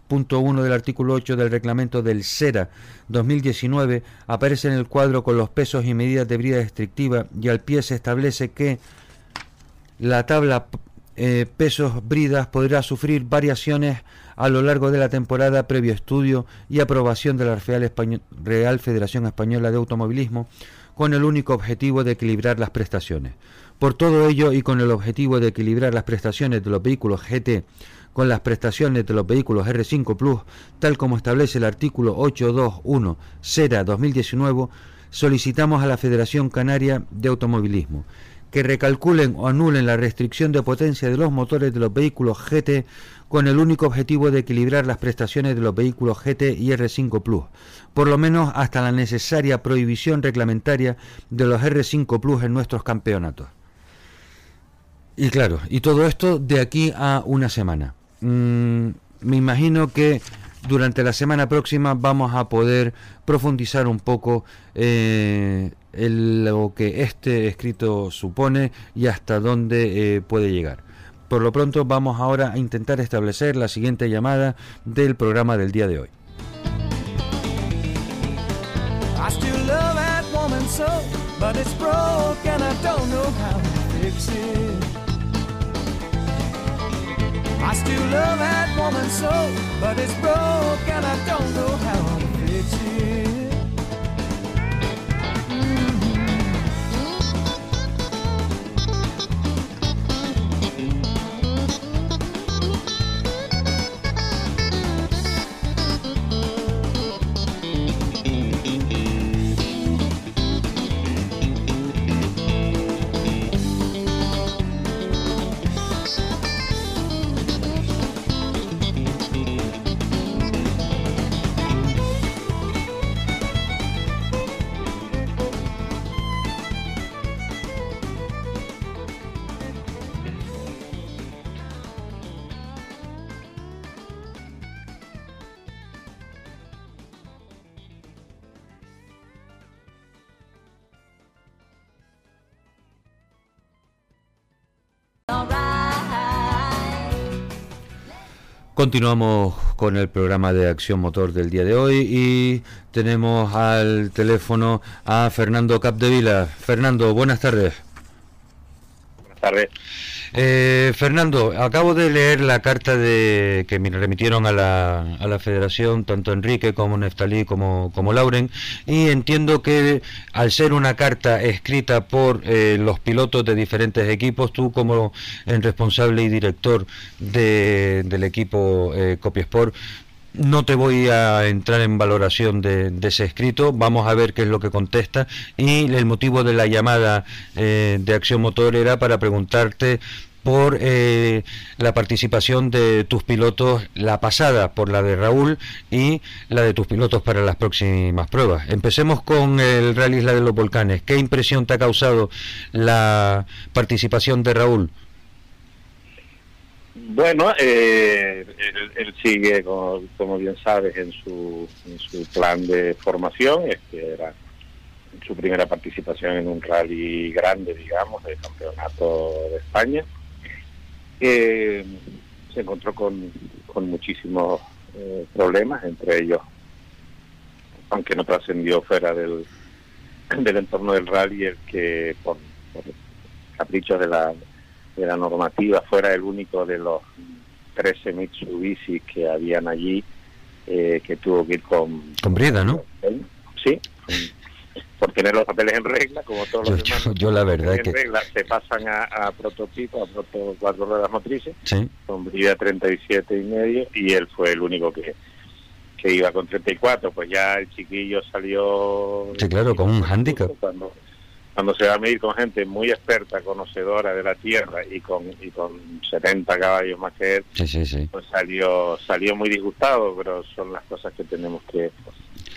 2.1 del artículo 8 del reglamento del SERA 2019 aparece en el cuadro con los pesos y medidas de brida restrictiva y al pie se establece que la tabla eh, pesos bridas podrá sufrir variaciones a lo largo de la temporada previo estudio y aprobación de la Real Federación Española de Automovilismo con el único objetivo de equilibrar las prestaciones. Por todo ello y con el objetivo de equilibrar las prestaciones de los vehículos GT con las prestaciones de los vehículos R5 Plus, tal como establece el artículo 821 SERA 2019, solicitamos a la Federación Canaria de Automovilismo que recalculen o anulen la restricción de potencia de los motores de los vehículos GT con el único objetivo de equilibrar las prestaciones de los vehículos GT y R5 Plus, por lo menos hasta la necesaria prohibición reglamentaria de los R5 Plus en nuestros campeonatos. Y claro, y todo esto de aquí a una semana. Mm, me imagino que durante la semana próxima vamos a poder profundizar un poco eh, en lo que este escrito supone y hasta dónde eh, puede llegar. Por lo pronto vamos ahora a intentar establecer la siguiente llamada del programa del día de hoy. so, but it's broke and I don't know how to fix it. I still love that woman so, but it's broke and I don't know how to fix it. Continuamos con el programa de Acción Motor del día de hoy y tenemos al teléfono a Fernando Capdevila. Fernando, buenas tardes. Buenas tardes. Eh, Fernando, acabo de leer la carta de que me remitieron a la, a la Federación, tanto Enrique como Neftalí como, como Lauren, y entiendo que al ser una carta escrita por eh, los pilotos de diferentes equipos, tú como el responsable y director de, del equipo eh, Copiesport, no te voy a entrar en valoración de, ese escrito, vamos a ver qué es lo que contesta y el motivo de la llamada eh, de Acción Motor era para preguntarte por eh, la participación de tus pilotos, la pasada por la de Raúl y la de tus pilotos para las próximas pruebas. Empecemos con el Rally Isla de los Volcanes. ¿Qué impresión te ha causado la participación de Raúl? Bueno, eh, él, sigue, como, bien sabes, en su, en su plan de formación. Este era su primera participación en un rally grande, digamos, del campeonato de España. se encontró con, con muchísimos eh, problemas, entre ellos, aunque no trascendió fuera del, del entorno del rally, el que por caprichos de la de la normativa fuera el único de los 13 Mitsubishi que habían allí eh, que tuvo que ir con... Con Brida, ¿no? Sí, por tener los papeles en regla, como todos los demás. Yo, la verdad en que... regla, se pasan a, a prototipo, a proto cuatro ruedas motrices, con Brida 37 y medio, y él fue el único que que iba con 34, pues ya el chiquillo salió... Sí, claro, con un handicap. Cuando, cuando se va a medir con gente muy experta, conocedora de la tierra y con y con 70 caballos más que él, pues salió salió muy disgustado, pero son las cosas que tenemos que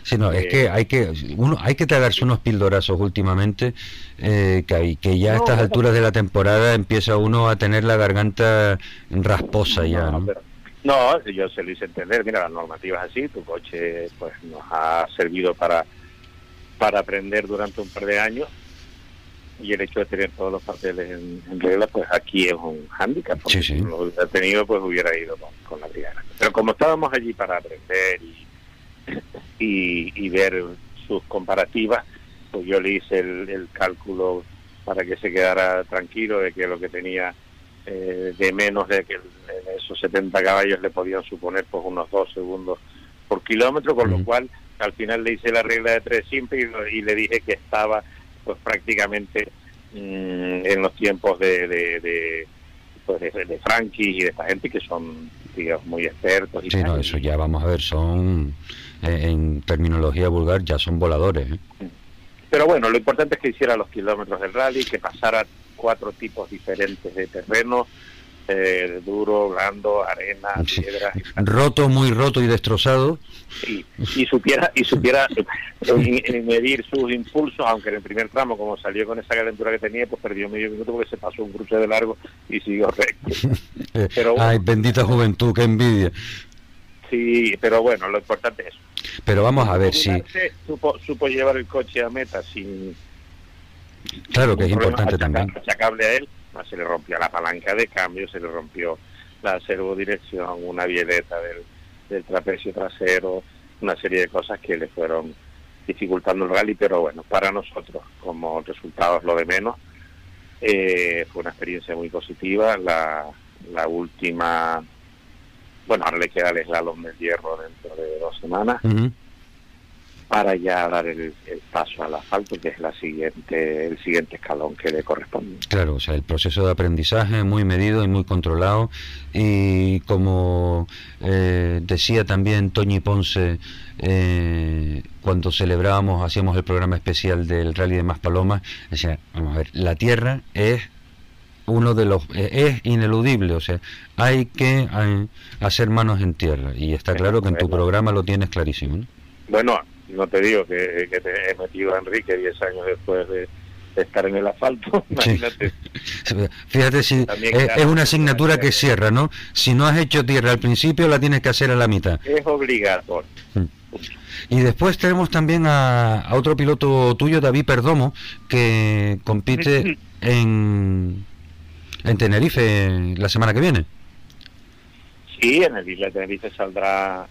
Sí, no, es que hay que uno hay que tragarse unos pildorazos últimamente eh, que, que ya a estas alturas de la temporada empieza uno a tener la garganta rasposa ya, ¿no? no, yo se lo hice entender, mira, la normativa es así, tu coche pues nos ha servido para para aprender durante un par de años y el hecho de tener todos los papeles en, regla, pues aquí es un hándicap, porque si no lo hubiera tenido, pues hubiera ido con, la brigada. Pero como estábamos allí para aprender y, y, ver sus comparativas, pues yo le hice el, cálculo para que se quedara tranquilo de que lo que tenía eh, de menos de que esos 70 caballos le podían suponer pues unos dos segundos por kilómetro, con lo cual al final le hice la regla de tres siempre y le dije que estaba pues prácticamente mm, en los tiempos de, de, de, pues de, Frankie y de esta gente que son digamos, muy expertos. Y sí, no, eso ya vamos a ver, son, eh, en terminología vulgar, ya son voladores. ¿eh? pero bueno, lo importante es que hiciera los kilómetros del rally, que pasara cuatro tipos diferentes de terreno, eh, duro, blando, arena, piedra. Roto, muy roto y destrozado. Y supiera, y supiera eh, medir sus impulsos, aunque en el primer tramo, como salió con esa calentura que tenía, pues perdió medio minuto porque se pasó un cruce de largo y siguió recto. Pero, Ay, bendita juventud, qué envidia. Sí, pero bueno, lo importante es Pero vamos a ver si... Supo, supo llevar el coche a meta sin... Claro que es importante también. Achacable a él, se le rompió la palanca de cambio, se le rompió la servodirección, una violeta del, del trapecio trasero, una serie de cosas que le fueron dificultando el rally, pero bueno, para nosotros como resultado es lo de menos. Eh, fue una experiencia muy positiva. La, la última bueno, ahora le queda el slalom del hierro dentro de dos semanas para ya dar el, paso al asfalto, que es la siguiente, el siguiente escalón que le corresponde. Claro, o sea, el proceso de aprendizaje muy medido y muy controlado y como eh, decía también Toñi Ponce eh, cuando celebrábamos, hacíamos el programa especial del Rally de Maspalomas, decía, vamos a ver, la tierra es uno de los eh, es ineludible, o sea, hay que hacer manos en tierra y está claro que en tu programa lo tienes clarísimo. Bueno, no te digo que, te he metido a Enrique 10 años después de, estar en el asfalto, imagínate. Fíjate si es, una asignatura que cierra, ¿no? Si no has hecho tierra al principio, la tienes que hacer a la mitad. Es obligatorio. Mm. Y después tenemos también a, a otro piloto tuyo, David Perdomo, que compite en en Tenerife la semana que viene. Sí, en el Isla de Tenerife saldrá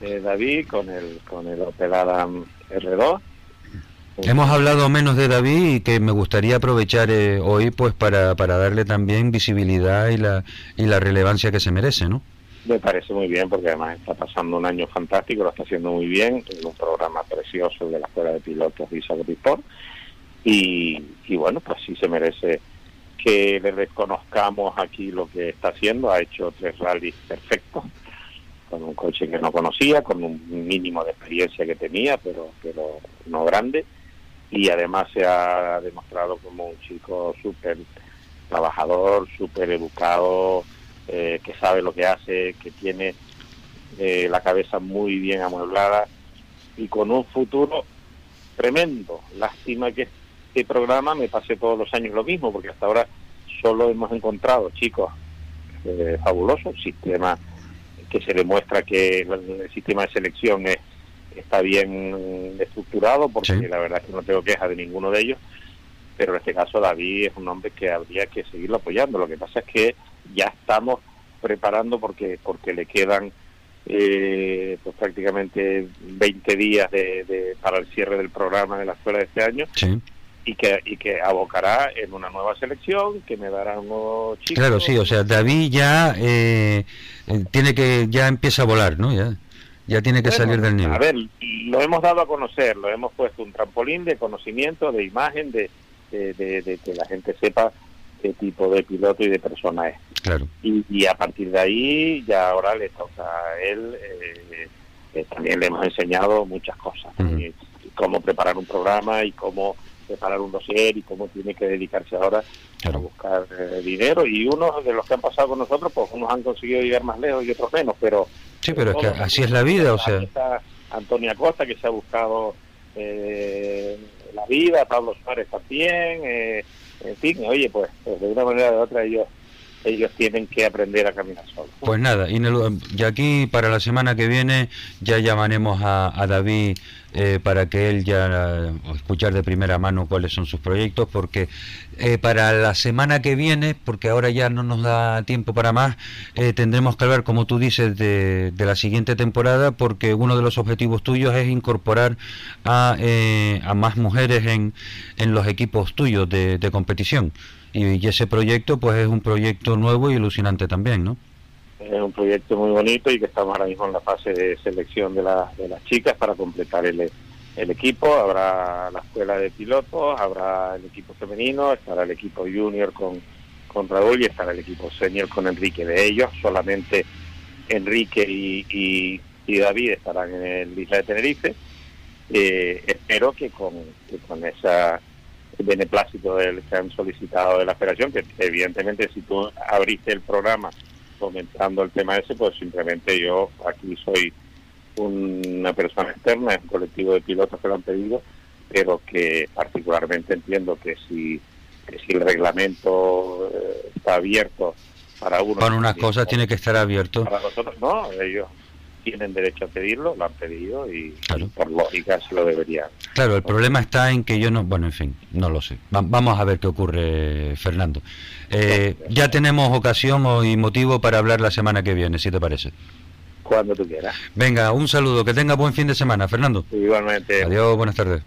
eh, David con el con el Opel Adam R2. Hemos hablado menos de David y que me gustaría aprovechar eh, hoy pues para, para darle también visibilidad y la, y la relevancia que se merece, ¿no? Me parece muy bien porque además está pasando un año fantástico, lo está haciendo muy bien, es un programa precioso de la Escuela de Pilotos de Isabel y, y bueno, pues sí se merece que le reconozcamos aquí lo que está haciendo. Ha hecho tres rallies perfectos, con un coche que no conocía, con un mínimo de experiencia que tenía, pero, pero no grande. Y además se ha demostrado como un chico súper trabajador, súper educado, eh, que sabe lo que hace, que tiene eh, la cabeza muy bien amueblada y con un futuro tremendo. Lástima que este programa me pase todos los años lo mismo, porque hasta ahora solo hemos encontrado chicos eh, fabulosos, sistema que se demuestra que el, sistema de selección es, está bien estructurado, porque la verdad es que no tengo queja de ninguno de ellos, pero en este caso David es un hombre que habría que seguirlo apoyando. Lo que pasa es que ya estamos preparando porque porque le quedan eh, pues prácticamente 20 días de, para el cierre del programa de la escuela de este año y que, y que abocará en una nueva selección, que me dará un nuevo chico. Claro, sí, o sea, David ya eh, eh, tiene que, ya empieza a volar, ¿no? Ya, ya tiene que salir del nivel. A ver, lo hemos dado a conocer, lo hemos puesto un trampolín de conocimiento, de imagen, de, de, que la gente sepa qué tipo de piloto y de persona es. Claro. Y, a partir de ahí, ya ahora le toca a él, eh, también le hemos enseñado muchas cosas, cómo preparar un programa y cómo preparar un dossier y cómo tiene que dedicarse ahora a buscar eh, dinero. Y unos de los que han pasado con nosotros, pues unos han conseguido llegar más lejos y otros menos, pero... Sí, pero es que así es la vida, o sea... Está Antonia Costa, que se ha buscado eh, la vida, Pablo Suárez también, eh, en fin, oye, pues, pues de una manera o de otra ellos ellos tienen que aprender a caminar solos. Pues nada, y aquí para la semana que viene ya llamaremos a, David eh, para que él ya escuchar de primera mano cuáles son sus proyectos, porque eh, para la semana que viene, porque ahora ya no nos da tiempo para más, eh, tendremos que hablar, como tú dices, de, la siguiente temporada, porque uno de los objetivos tuyos es incorporar a, a más mujeres en, en los equipos tuyos de, de competición. Y, ese proyecto, pues es un proyecto nuevo y ilusionante también, ¿no? Es un proyecto muy bonito y que estamos ahora mismo en la fase de selección de, de las chicas para completar el, el equipo. Habrá la escuela de pilotos, habrá el equipo femenino, estará el equipo junior con, con Raúl y estará el equipo senior con Enrique. De ellos, solamente Enrique y, y, David estarán en el Isla de Tenerife eh, espero que con, que con esa beneplácito del, que han solicitado de la federación, que evidentemente si tú abriste el programa comentando el tema ese, pues simplemente yo aquí soy una persona externa, es un colectivo de pilotos que lo han pedido, pero que particularmente entiendo que si, que si el reglamento eh, está abierto para uno... Para unas cosas tiene que estar abierto. Para nosotros no, ellos tienen derecho a pedirlo, lo han pedido y, por lógica se lo deberían. Claro, el problema está en que yo no, bueno, en fin, no lo sé. vamos a ver qué ocurre, Fernando. Eh, ya tenemos ocasión y motivo para hablar la semana que viene, si te parece. Cuando tú quieras. Venga, un saludo, que tenga buen fin de semana, Fernando. Igualmente. Adiós, buenas tardes.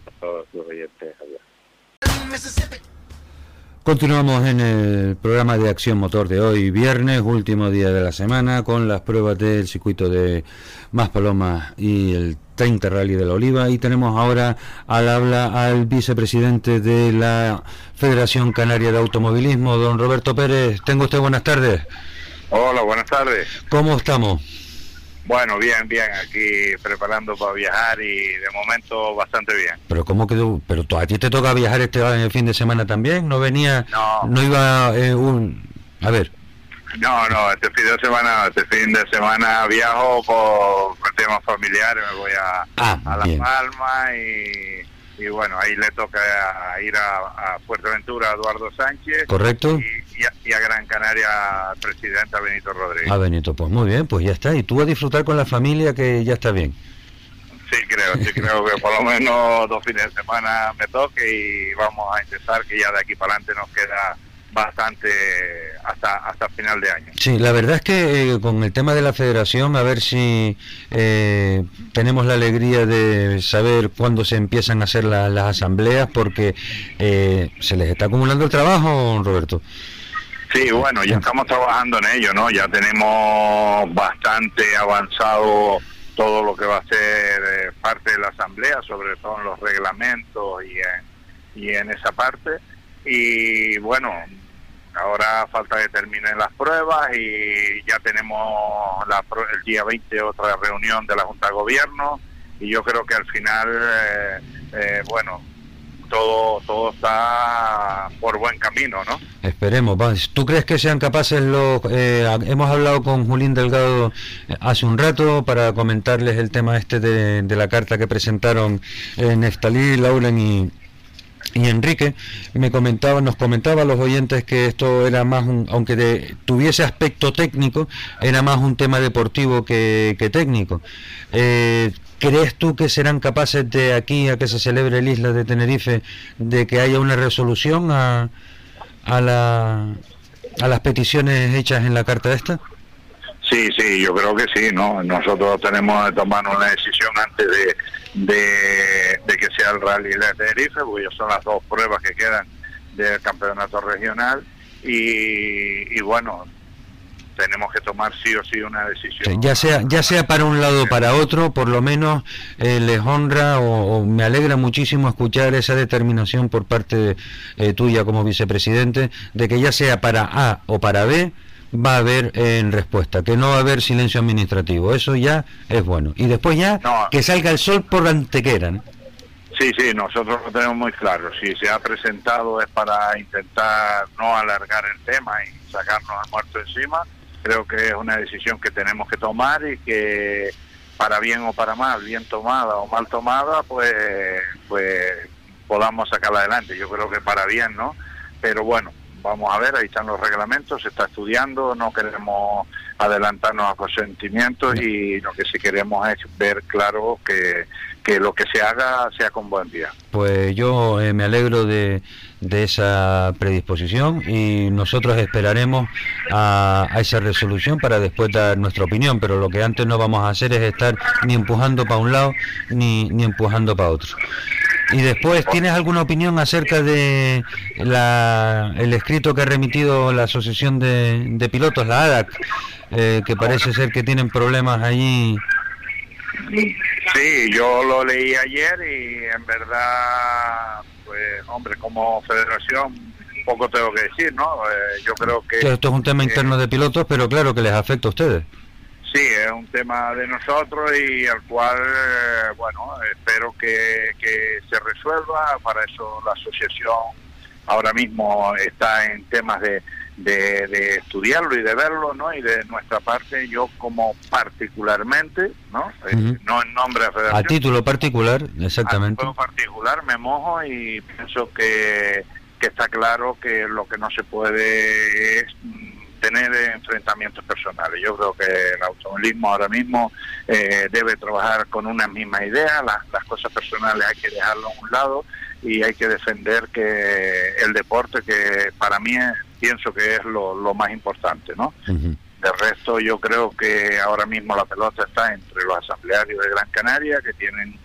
Continuamos en el programa de Acción Motor de hoy, viernes, último día de la semana, con las pruebas del circuito de Más Palomas y el 30 Rally de la Oliva. Y tenemos ahora al habla al vicepresidente de la Federación Canaria de Automovilismo, don Roberto Pérez. Tengo usted buenas tardes. Hola, buenas tardes. ¿Cómo estamos? Bueno, bien, bien, aquí preparando para viajar y de momento bastante bien. Pero ¿cómo quedó? Pero a ti te toca viajar este el fin de semana también, ¿no venía? No. ¿No iba eh, un... A ver. No, no, este fin de semana, este fin de semana viajo por, temas familiares, me voy a, ah, a La Palma y y bueno, ahí le toca ir a, Fuerteventura a Eduardo Sánchez. Correcto. Y, a, Gran Canaria al presidente Benito Rodríguez. A Benito, pues muy bien, pues ya está. Y tú a disfrutar con la familia que ya está bien. Sí, creo, sí creo que por lo menos dos fines de semana me toque y vamos a intentar que ya de aquí para adelante nos queda bastante hasta hasta final de año. Sí, la verdad es que eh, con el tema de la federación, a ver si eh, tenemos la alegría de saber cuándo se empiezan a hacer las asambleas, porque eh, se les está acumulando el trabajo, Roberto. Sí, bueno, ya estamos trabajando en ello, ¿no? Ya tenemos bastante avanzado todo lo que va a ser parte de la asamblea, sobre todo en los reglamentos y en, y en esa parte. Y bueno, Ahora falta que terminen las pruebas y ya tenemos la, el día 20 otra reunión de la Junta de Gobierno y yo creo que al final, eh, eh, bueno, todo, todo está por buen camino, ¿no? Esperemos. ¿Tú crees que sean capaces los... Eh, hemos hablado con Julín Delgado hace un rato para comentarles el tema este de, la carta que presentaron Neftalí, Lauren y, y Enrique me comentaba, nos comentaba a los oyentes que esto era más un, aunque de, tuviese aspecto técnico, era más un tema deportivo que, técnico. Eh, ¿Crees tú que serán capaces de aquí a que se celebre el Isla de Tenerife de que haya una resolución a, a, la, a las peticiones hechas en la carta esta? Sí, sí, yo creo que sí, ¿no? Nosotros tenemos que tomar una decisión antes de de, que sea el rally de Tenerife, porque son las dos pruebas que quedan del campeonato regional y, bueno, tenemos que tomar sí o sí una decisión. ya sea ya sea para un lado o para otro, por lo menos eh, les honra o, me alegra muchísimo escuchar esa determinación por parte eh, tuya como vicepresidente de que ya sea para A o para B, va a haber en respuesta, que no va a haber silencio administrativo. Eso ya es bueno. Y después ya que salga el sol por antequera. Sí, sí, nosotros lo tenemos muy claro. Si se ha presentado es para intentar no alargar el tema y sacarnos al muerto encima. Creo que es una decisión que tenemos que tomar y que para bien o para mal, bien tomada o mal tomada, pues, pues podamos sacarla adelante. Yo creo que para bien, ¿no? Pero bueno, vamos a ver, ahí están los reglamentos, se está estudiando, no queremos adelantarnos a consentimientos y lo que sí queremos es ver claro que, que lo que se haga sea con buen día. Pues yo eh, me alegro de, de, esa predisposición y nosotros esperaremos a, a, esa resolución para después dar nuestra opinión, pero lo que antes no vamos a hacer es estar ni empujando para un lado ni, ni empujando para otro. Y después, ¿tienes alguna opinión acerca de la, el escrito que ha remitido la Asociación de, Pilotos, la ADAC, eh, que parece ser que tienen problemas allí? Sí, yo lo leí ayer y en verdad, pues, hombre, como federación, poco tengo que decir, ¿no? Eh, yo creo que... Esto es un tema interno de pilotos, pero claro que les afecta a ustedes. Sí, es un tema de nosotros y al cual, eh, bueno, espero que, que se resuelva. Para eso la asociación ahora mismo está en temas de, de, estudiarlo y de verlo, ¿no? Y de nuestra parte, yo como particularmente, ¿no? Eh, no en nombre de federación. A título particular, exactamente. A título particular me mojo y pienso que, que está claro que lo que no se puede es tener enfrentamientos personales. Yo creo que el automovilismo ahora mismo eh, debe trabajar con una misma idea, las, las cosas personales hay que dejarlo a un lado y hay que defender que el deporte, que para mí pienso que es lo, lo más importante, ¿no? De resto, yo creo que ahora mismo la pelota está entre los asamblearios de Gran Canaria, que tienen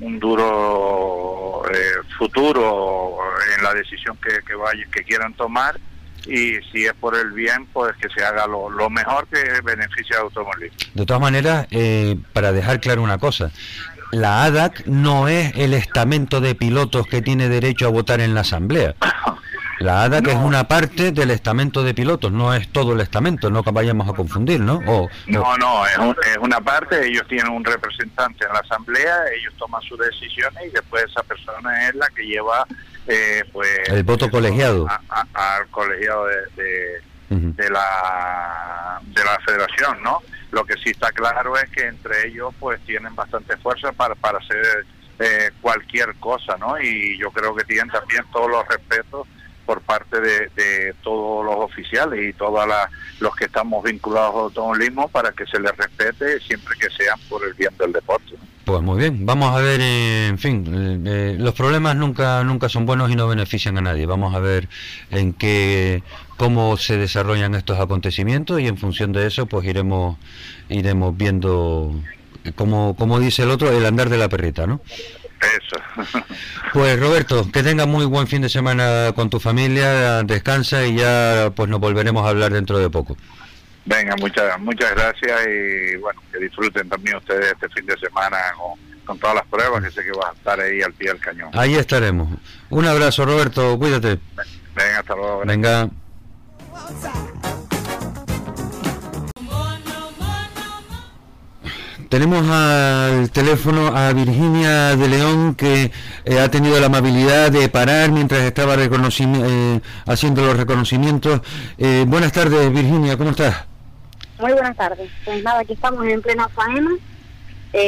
un, duro eh, futuro en la decisión que, que, vaya, que quieran tomar, y si es por el bien, pues que se haga lo, lo mejor que beneficie al automovilismo. De todas maneras, eh, para dejar claro una cosa, la ADAC no es el estamento de pilotos que tiene derecho a votar en la Asamblea. La ADAC es una parte del estamento de pilotos, no es todo el estamento, no vayamos a confundir, ¿no? O, no, no, es, es, una parte, ellos tienen un representante en la Asamblea, ellos toman sus decisiones y después esa persona es la que lleva eh, pues el voto colegiado. al colegiado de, de, la de la federación no lo que sí está claro es que entre ellos pues tienen bastante fuerza para, para hacer eh, cualquier cosa no y yo creo que tienen también todos los respetos por parte de, todos los oficiales y todos los que estamos vinculados al automovilismo para que se les respete siempre que sean por el bien del deporte. Pues muy bien, vamos a ver, eh, en fin, eh, eh, los problemas nunca nunca son buenos y no benefician a nadie. Vamos a ver en qué cómo se desarrollan estos acontecimientos y en función de eso pues iremos iremos viendo como como dice el otro el andar de la perrita, ¿no? Eso. Pues Roberto, que tenga muy buen fin de semana con tu familia, descansa y ya pues nos volveremos a hablar dentro de poco. Venga, muchas muchas gracias y bueno, que disfruten también ustedes este fin de semana con, todas las pruebas, que sé que vas a estar ahí al pie del cañón. Ahí estaremos. Un abrazo, Roberto, cuídate. Venga, hasta luego. Venga. Tenemos al teléfono a Virginia de León que eh, ha tenido la amabilidad de parar mientras estaba eh, haciendo los reconocimientos. Eh, buenas tardes, Virginia, ¿cómo estás? Muy buenas tardes. Pues nada, aquí estamos en plena faena.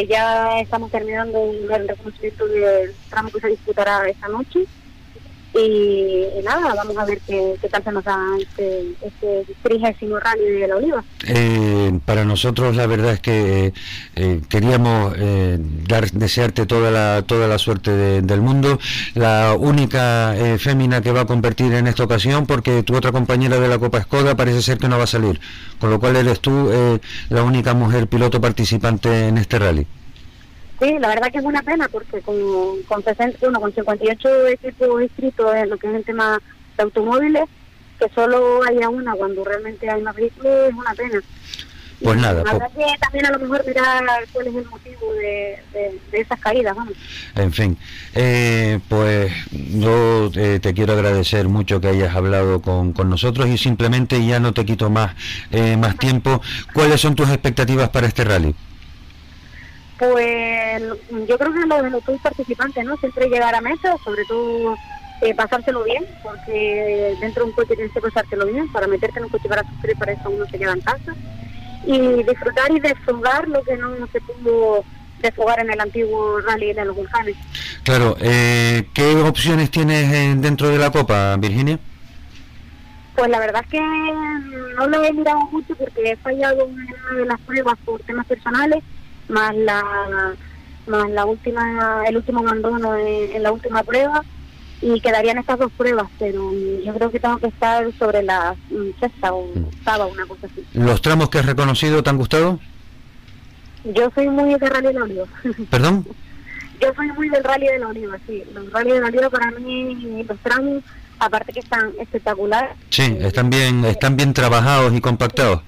ya estamos terminando el reconocimiento del tramo que se disputará esta noche. Y, nada, vamos a ver qué, tal se nos da este, este trigésimo rally de la Oliva. Eh, para nosotros la verdad es que eh, queríamos eh, dar desearte toda la toda la suerte del mundo. La única fémina que va a competir en esta ocasión, porque tu otra compañera de la Copa Escoda parece ser que no va a salir, con lo cual eres tú la única mujer piloto participante en este rally. Sí, la verdad que es una pena porque con, con, 60, con 58 equipos inscritos en lo que es el tema de automóviles, que solo haya una cuando realmente hay más vehículos es una pena. Pues nada. Pues, que también a lo mejor mirar cuál es el motivo de, de, esas caídas. Vamos. En fin, eh, pues yo eh, te quiero agradecer mucho que hayas hablado con, con nosotros y simplemente ya no te quito más, eh, más tiempo. ¿Cuáles son tus expectativas para este rally? Pues yo creo que lo de los participantes, ¿no? Siempre llegar a mesa, sobre todo eh, pasárselo bien, porque dentro de un coche tienes que pasárselo bien, para meterte en un coche para sufrir, para eso uno se queda en casa. Y disfrutar y desfogar lo que no se pudo desfogar en el antiguo rally de los volcanes. Claro, eh, ¿qué opciones tienes dentro de la Copa, Virginia? Pues la verdad es que no lo he mirado mucho porque he fallado en una de las pruebas por temas personales más la más la última el último abandono en, la última prueba y quedarían estas dos pruebas pero yo creo que tengo que estar sobre la mm, sexta o mm. octava una cosa así. Los tramos que has reconocido te han gustado yo soy muy de rally de oliva perdón yo soy muy del rally de la oliva sí. Los rally de la oliva para mí los tramos aparte que están espectaculares. Sí están bien están bien trabajados y compactados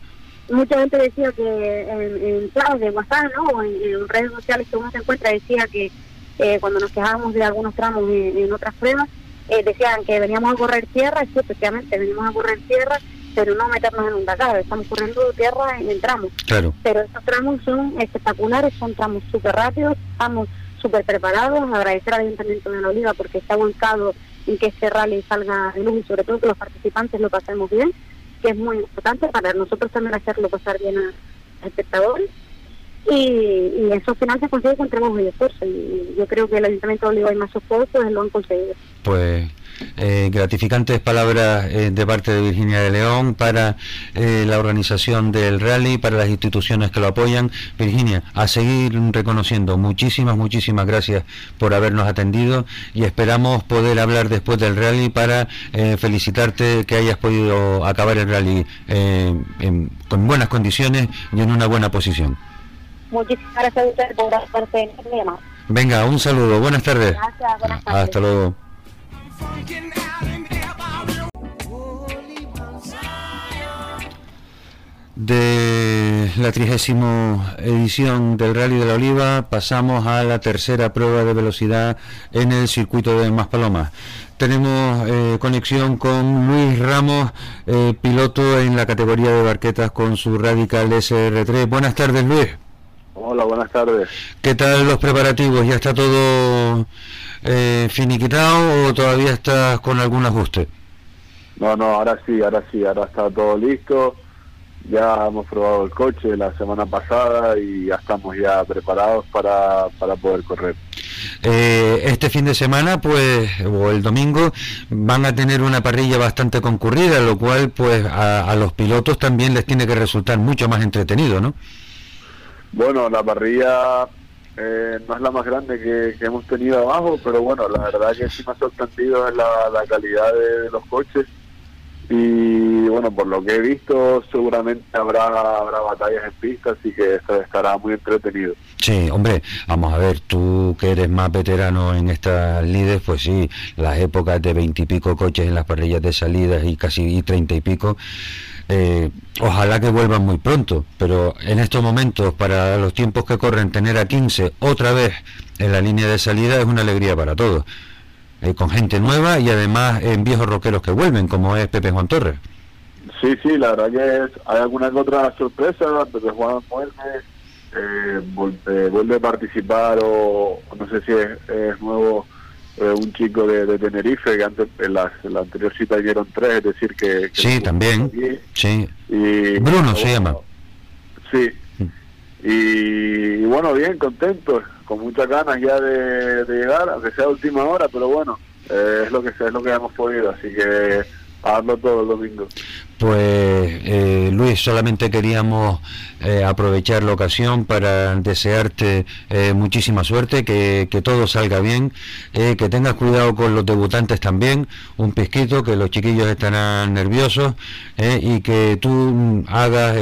mucha gente decía que en, en de WhatsApp ¿no? o en, redes sociales que uno se encuentra decía que eh, cuando nos quejábamos de algunos tramos en, otras pruebas eh, decían que veníamos a correr tierra y sí, efectivamente venimos a correr tierra pero no meternos en un Dakar. Estamos corriendo tierra y entramos. Claro. Pero estos tramos son espectaculares, son tramos súper rápidos, estamos súper preparados. Agradecer al Ayuntamiento de La Oliva porque está volcado en que este rally salga de luz y sobre todo que los participantes lo pasemos bien, que es muy importante para nosotros también hacerlo pasar bien a los espectadores. Y, y eso al final se consigue con trabajo y esfuerzo. Y yo creo que el Ayuntamiento de Oliva y más pues lo han conseguido. Pues eh, gratificantes palabras eh, de parte de Virginia de León para eh, la organización del rally, para las instituciones que lo apoyan. Virginia, a seguir reconociendo, muchísimas, muchísimas gracias por habernos atendido y esperamos poder hablar después del rally para felicitarte que hayas podido acabar el rally con buenas condiciones y en una buena posición. Muchísimas gracias a usted por hacerse Venga, un saludo, buenas tardes. Gracias, buenas tardes. Hasta luego. De la trigésima edición del Rally de la Oliva pasamos a la tercera prueba de velocidad en el circuito de Maspalomas. Tenemos eh, conexión con Luis Ramos, eh, piloto en la categoría de barquetas con su Radical SR3. Buenas tardes, Luis. Hola, buenas tardes. ¿Qué tal los preparativos? ¿Ya está todo eh, finiquitado o todavía estás con algún ajuste? No, no, ahora sí, ahora sí, ahora está todo listo. Ya hemos probado el coche la semana pasada y ya estamos ya preparados para, para poder correr. Eh, este fin de semana, pues, o el domingo, van a tener una parrilla bastante concurrida, lo cual, pues, a, a los pilotos también les tiene que resultar mucho más entretenido, ¿no? Bueno, la parrilla eh, no es la más grande que, hemos tenido abajo, pero bueno, la verdad que sí me ha sorprendido la, la calidad de, los coches y bueno, por lo que he visto seguramente habrá, habrá batallas en pista, así que estará muy entretenido. Sí, hombre, vamos a ver, tú que eres más veterano en estas lides, pues sí, las épocas de veintipico coches en las parrillas de salidas y casi treinta y pico, eh, ojalá que vuelvan muy pronto, pero en estos momentos, para los tiempos que corren, tener a 15 otra vez en la línea de salida es una alegría para todos. Eh, con gente nueva y además en viejos roqueros que vuelven, como es Pepe Juan Torres. Sí, sí, la verdad que hay alguna otra sorpresa. Pepe Juan vuelve, eh, vuelve, a participar o, no sé si es nuevo eh, un chico de, Tenerife que antes en la, anterior cita dieron tres, es decir que... sí, también. sí. Y, Bruno se llama. Sí. Mm. Y, bueno, bien, contento, con muchas ganas ya de, llegar, aunque sea última hora, pero bueno, eh, es lo que es lo que hemos podido, así que hazlo todo el domingo. Pues eh, Luis, solamente queríamos eh, aprovechar la ocasión para desearte eh, muchísima suerte, que, todo salga bien, que tengas cuidado con los debutantes también, un pesquito, que los chiquillos estarán nerviosos y que tú hagas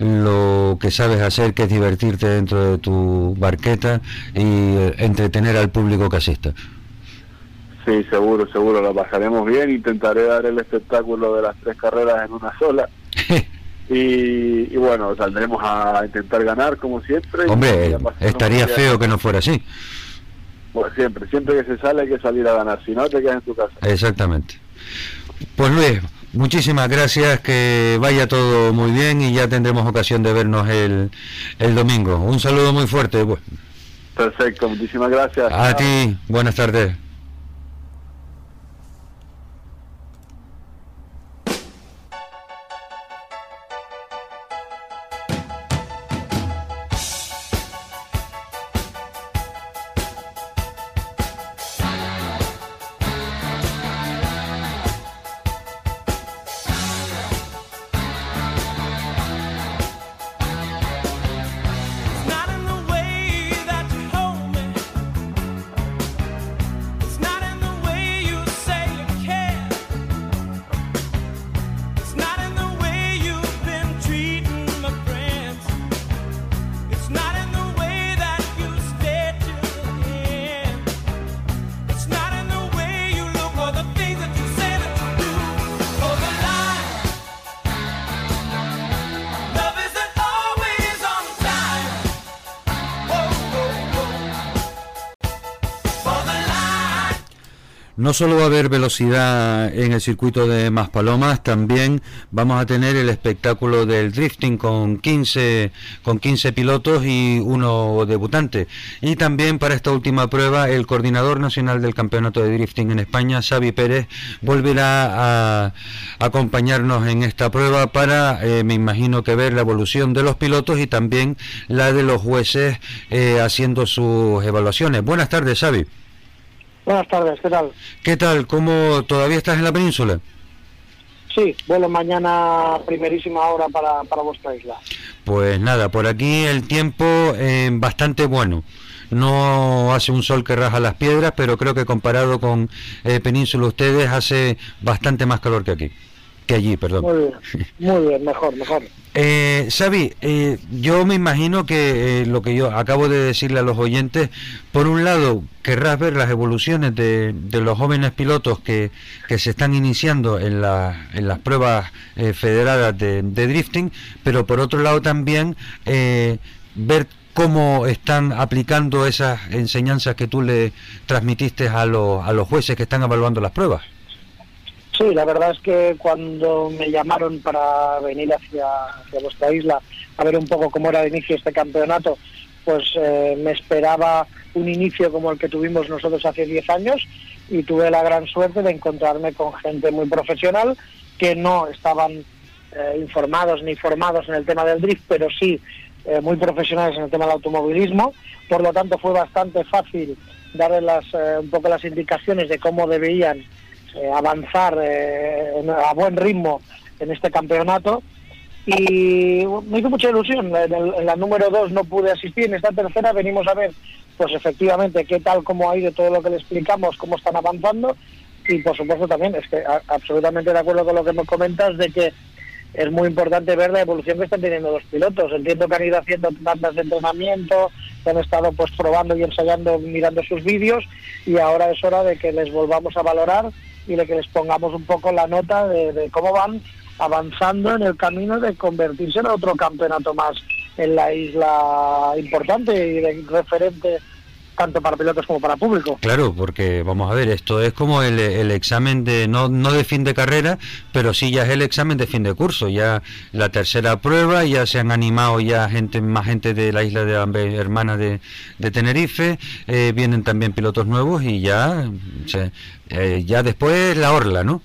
lo que sabes hacer, que es divertirte dentro de tu barqueta y entretener al público que. Sí, seguro, seguro, lo pasaremos bien. Intentaré dar el espectáculo de las tres carreras en una sola. y, bueno, saldremos a intentar ganar como siempre. Hombre, estaría feo que no fuera así. Pues siempre, siempre que se sale hay que salir a ganar, si no te quedas en tu casa. Exactamente. Pues Luis, muchísimas gracias, que vaya todo muy bien y ya tendremos ocasión de vernos el, el domingo. Un saludo muy fuerte. Perfecto, muchísimas gracias. A ti, buenas tardes. No solo va a haber velocidad en el circuito de Maspalomas, también vamos a tener el espectáculo del drifting con 15, con 15 pilotos y uno debutante. Y también para esta última prueba, el coordinador nacional del campeonato de drifting en España, Xavi Pérez, volverá a acompañarnos en esta prueba para, eh, me imagino que ver la evolución de los pilotos y también la de los jueces eh, haciendo sus evaluaciones. Buenas tardes, Xavi. Buenas tardes, ¿qué tal? ¿Qué tal? ¿Cómo todavía estás en la península? Sí, vuelo mañana primerísima hora para, para vuestra isla. Pues nada, por aquí el tiempo eh, bastante bueno. No hace un sol que raja las piedras, pero creo que comparado con eh, Península ustedes hace bastante más calor que aquí que allí, perdón. Muy bien, muy bien, mejor, mejor. Eh, Xavi, eh, yo me imagino que eh, lo que yo acabo de decirle a los oyentes, por un lado, querrás ver las evoluciones de, de los jóvenes pilotos que, que, se están iniciando en, la, en las pruebas eh, federadas de, de, drifting, pero por otro lado también ver cómo están aplicando esas enseñanzas que tú le transmitiste a, los a los jueces que están evaluando las pruebas. Sí, la verdad es que cuando me llamaron para venir hacia, hacia vuestra isla a ver un poco cómo era de inicio este campeonato, pues eh, me esperaba un inicio como el que tuvimos nosotros hace 10 años y tuve la gran suerte de encontrarme con gente muy profesional que no estaban eh, informados ni formados en el tema del drift, pero sí eh, muy profesionales en el tema del automovilismo. Por lo tanto, fue bastante fácil darles las, eh, un poco las indicaciones de cómo deberían eh, avanzar eh, a buen ritmo en este campeonato y me hizo mucha ilusión. En, el, en la número 2 no pude asistir, en esta tercera venimos a ver pues efectivamente qué tal, cómo ha ido todo lo que le explicamos, cómo están avanzando y por supuesto también es que absolutamente de acuerdo con lo que me comentas de que es muy importante ver la evolución que están teniendo los pilotos. Entiendo que han ido haciendo tantas de entrenamiento, que han estado pues probando y ensayando, mirando sus vídeos y ahora es hora de que les volvamos a valorar y de que les pongamos un poco la nota de, de, cómo van avanzando en el camino de convertirse en otro campeonato más en la isla importante y de referente tanto para pilotos como para público. Claro, porque vamos a ver, esto es como el, el, examen de, no, no de fin de carrera, pero sí ya es el examen de fin de curso, ya la tercera prueba, ya se han animado ya gente, más gente de la isla de hermana de, de Tenerife, eh, vienen también pilotos nuevos y ya, eh, ya después la orla, ¿no?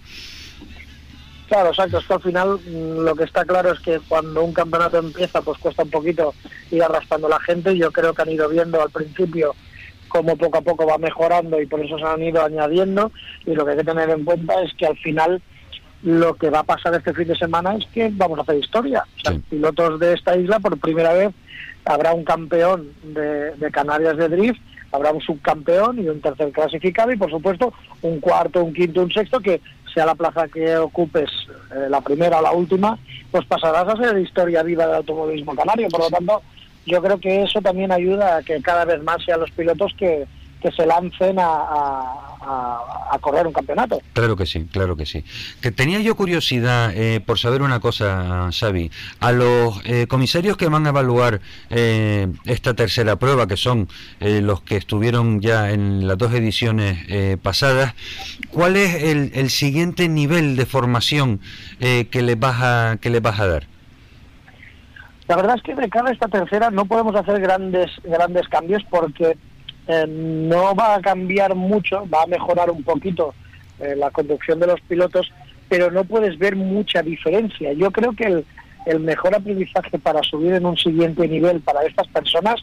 Claro, exacto, es que al final lo que está claro es que cuando un campeonato empieza pues cuesta un poquito ir arrastrando la gente, yo creo que han ido viendo al principio cómo poco a poco va mejorando y por eso se han ido añadiendo y lo que hay que tener en cuenta es que al final lo que va a pasar este fin de semana es que vamos a hacer historia. O sea, sí. pilotos de esta isla por primera vez habrá un campeón de, de, Canarias de drift, habrá un subcampeón y un tercer clasificado y por supuesto un cuarto, un quinto, un sexto que sea la plaza que ocupes, eh, la primera o la última, pues pasarás a ser historia viva del automovilismo canario. Por lo tanto, yo creo que eso también ayuda a que cada vez más sean los pilotos que, que se lancen a, a, correr un campeonato. Claro que sí, claro que sí. Que tenía yo curiosidad eh, por saber una cosa, Xavi. A los eh, comisarios que van a evaluar eh, esta tercera prueba, que son eh, los que estuvieron ya en las dos ediciones eh, pasadas, ¿cuál es el, el, siguiente nivel de formación eh, que les vas a que les vas a dar? La verdad es que de cara a esta tercera no podemos hacer grandes grandes cambios porque eh, no va a cambiar mucho, va a mejorar un poquito eh, la conducción de los pilotos, pero no puedes ver mucha diferencia. Yo creo que el, el mejor aprendizaje para subir en un siguiente nivel para estas personas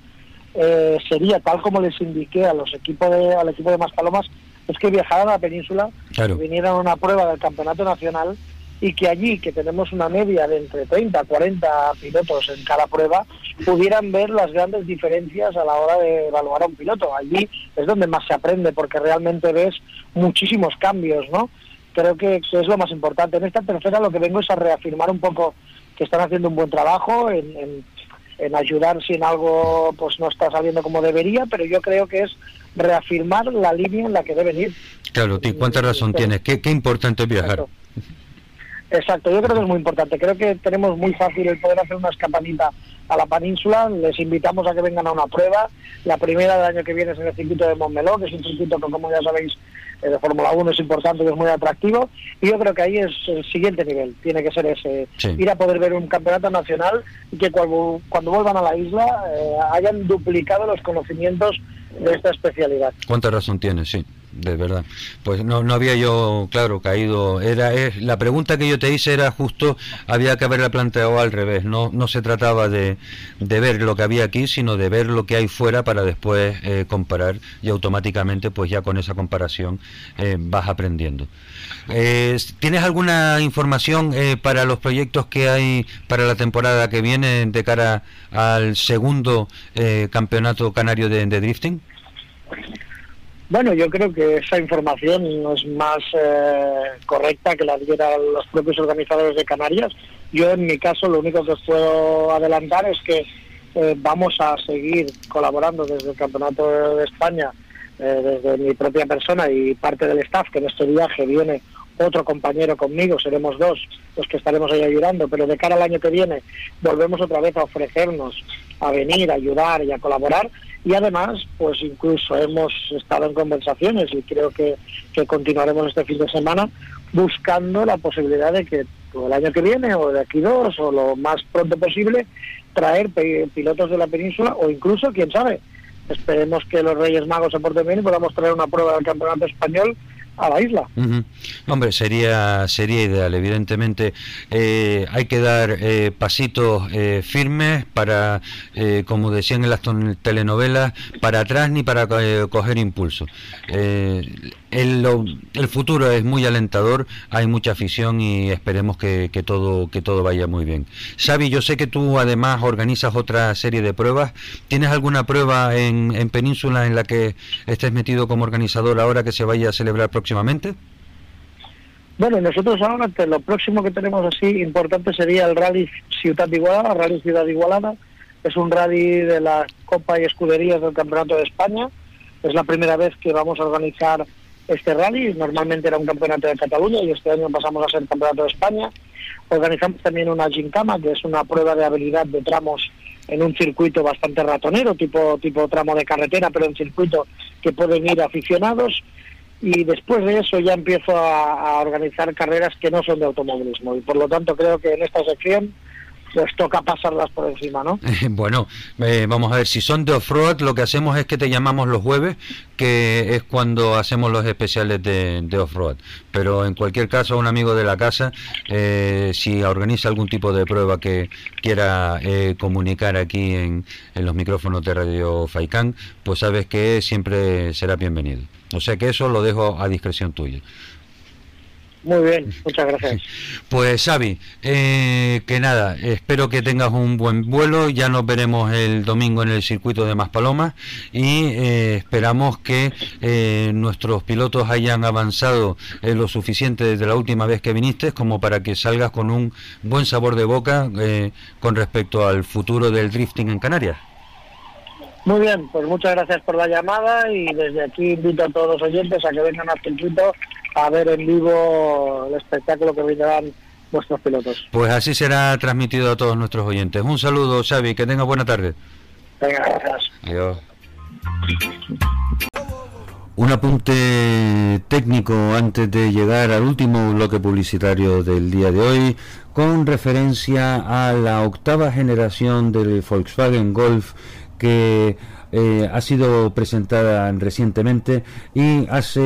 eh, sería, tal como les indiqué a los equipos de, al equipo de Maspalomas, es que viajaran a la península, claro. vinieran a una prueba del campeonato nacional y que allí, que tenemos una media de entre 30 a 40 pilotos en cada prueba, pudieran ver las grandes diferencias a la hora de evaluar a un piloto. Allí es donde más se aprende, porque realmente ves muchísimos cambios, ¿no? Creo que es lo más importante. En esta tercera lo que vengo es a reafirmar un poco que están haciendo un buen trabajo en, en, en ayudar si en algo pues no está saliendo como debería, pero yo creo que es reafirmar la línea en la que deben ir. Claro, ¿cuánta razón tienes? ¿Qué, qué importante es viajar? Exacto. Exacto, yo creo que es muy importante. Creo que tenemos muy fácil el poder hacer una escapadita a la península. Les invitamos a que vengan a una prueba. La primera del año que viene es en el circuito de Montmeló, que es un circuito que, como ya sabéis, eh, de Fórmula 1 es importante y es muy atractivo. Y yo creo que ahí es el siguiente nivel. Tiene que ser ese, ir a poder ver un campeonato nacional y que cuando, cuando vuelvan a la isla eh, hayan duplicado los conocimientos de esta especialidad. ¿Cuánta razón tiene? Sí de verdad. Pues no, no había yo, claro, caído. Era es, la pregunta que yo te hice era justo, había que haberla planteado al revés. No, no se trataba de, de ver lo que había aquí, sino de ver lo que hay fuera para después eh, comparar y automáticamente, pues ya con esa comparación eh, vas aprendiendo. Eh, ¿Tienes alguna información para los proyectos que hay para la temporada que viene de cara al segundo campeonato canario de drifting? Bueno, yo creo que esa información no es más eh, correcta que la dieran los propios organizadores de Canarias. Yo, en mi caso, lo único que os puedo adelantar es que eh, vamos a seguir colaborando desde el Campeonato de España, eh, desde mi propia persona y parte del staff, que en este viaje viene otro compañero conmigo, seremos dos los que estaremos ahí ayudando, pero de cara al año que viene volvemos otra vez a ofrecernos a venir, a ayudar y a colaborar. Y además pues incluso hemos estado en conversaciones y creo que, continuaremos este fin de semana buscando la posibilidad de que el año que viene o de aquí dos o lo más pronto posible traer pilotos de la península o incluso, quién sabe, esperemos que los Reyes Magos se porten bien y podamos traer una prueba del Campeonato Español a la isla. Hombre, sería sería ideal. Evidentemente eh, hay que dar eh, pasitos eh, firmes para, como decían en las telenovelas, para atrás ni para coger impulso. El, el, futuro es muy alentador, hay mucha afición y esperemos que, que, todo que todo vaya muy bien. Xavi, yo sé que tú además organizas otra serie de pruebas. ¿Tienes alguna prueba en, en Península en la que estés metido como organizador ahora que se vaya a celebrar próximamente? Bueno, nosotros ahora lo próximo que tenemos así importante sería el Rally Ciudad de Igualada, Rally Ciudad de Igualada. Es un rally de la Copa y Escuderías del Campeonato de España. Es la primera vez que vamos a organizar este rally. Normalmente era un campeonato de Cataluña y este año pasamos a ser campeonato de España. Organizamos también una gincama, que es una prueba de habilidad de tramos en un circuito bastante ratonero, tipo, tipo tramo de carretera, pero en circuito que pueden ir aficionados. Y después de eso ya empiezo a, organizar carreras que no son de automovilismo. Y por lo tanto creo que en esta sección pues toca pasarlas por encima, ¿no? bueno, eh, vamos a ver, si son de off-road, lo que hacemos es que te llamamos los jueves, que es cuando hacemos los especiales de, off-road. Pero en cualquier caso, un amigo de la casa, eh, si organiza algún tipo de prueba que quiera eh, comunicar aquí en, en los micrófonos de Radio Faicán, pues sabes que siempre será bienvenido. O sea que eso lo dejo a discreción tuya. Muy bien, muchas gracias. Pues Xavi, eh, que nada, espero que tengas un buen vuelo, ya nos veremos el domingo en el circuito de Maspalomas y eh, esperamos que eh, nuestros pilotos hayan avanzado lo suficiente desde la última vez que viniste como para que salgas con un buen sabor de boca con respecto al futuro del drifting en Canarias. Muy bien, pues muchas gracias por la llamada y desde aquí invito a todos los oyentes a que vengan al circuito a ver en vivo el espectáculo que brindarán vuestros pilotos. Pues así será transmitido a todos nuestros oyentes. Un saludo, Xavi, que tenga buena tarde. Venga, gracias. Adiós. Un apunte técnico antes de llegar al último bloque publicitario del día de hoy, con referencia a la octava generación del Volkswagen Golf que eh, ha sido presentada recientemente y hace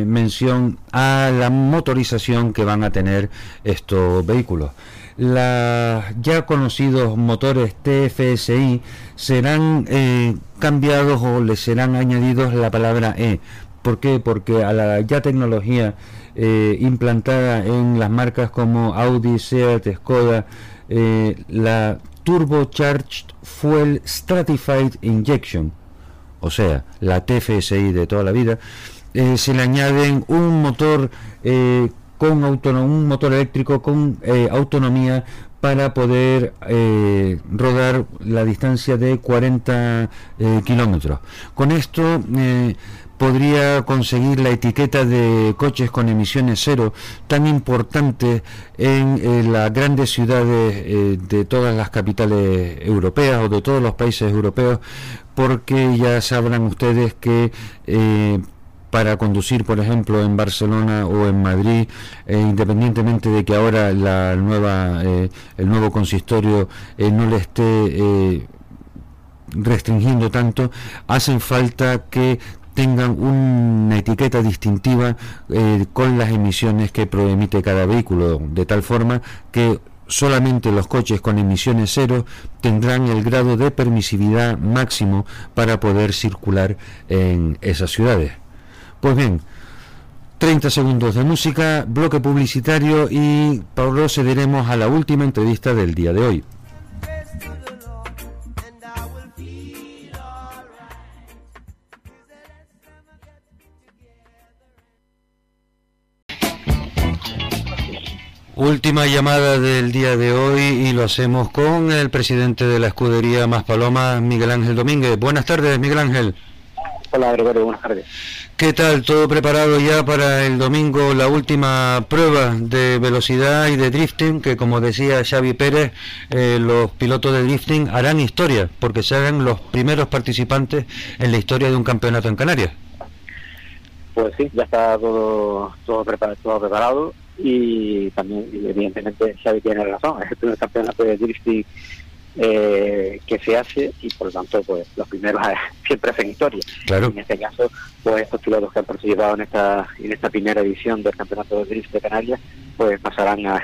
eh, mención a la motorización que van a tener estos vehículos. Los ya conocidos motores TFSI serán eh, cambiados o les serán añadidos la palabra E. ¿Por qué? Porque a la ya tecnología implantada en las marcas como Audi, Seat, Skoda, la Turbocharged Fuel Stratified Injection, o sea, la TFSI de toda la vida, eh, se le añaden un motor eh, con un motor eléctrico con eh, autonomía para poder eh, rodar la distancia de 40 eh, kilómetros. Con esto podría conseguir la etiqueta de coches con emisiones cero tan importante en las grandes ciudades de todas las capitales europeas o de todos los países europeos porque ya sabrán ustedes que para conducir, por ejemplo, en Barcelona o en Madrid, eh, independientemente de que ahora la nueva, eh, el nuevo consistorio eh, no le esté restringiendo tanto, hacen falta que tengan una etiqueta distintiva con las emisiones que proemite cada vehículo, de tal forma que solamente los coches con emisiones cero tendrán el grado de permisividad máximo para poder circular en esas ciudades. Pues bien, 30 segundos de música, bloque publicitario y procederemos a la última entrevista del día de hoy. Última llamada del día de hoy y lo hacemos con el presidente de la escudería Más Paloma, Miguel Ángel Domínguez. Buenas tardes, Miguel Ángel. Hola, Gregorio, buenas tardes. ¿Qué tal? ¿Todo preparado ya para el domingo, la última prueba de velocidad y de drifting? Que como decía Xavi Pérez, eh, los pilotos de drifting harán historia, porque serán los primeros participantes en la historia de un campeonato en Canarias. Pues sí, ya está todo, todo, preparado, todo preparado y también, evidentemente, Xavi tiene razón, es el primer campeonato de drifting eh, que se hace y por lo tanto pues los primeros siempre hacen historia. En este caso, pues estos pilotos que han participado en esta en esta primera edición del Campeonato de Drift de Canarias, pues pasarán a,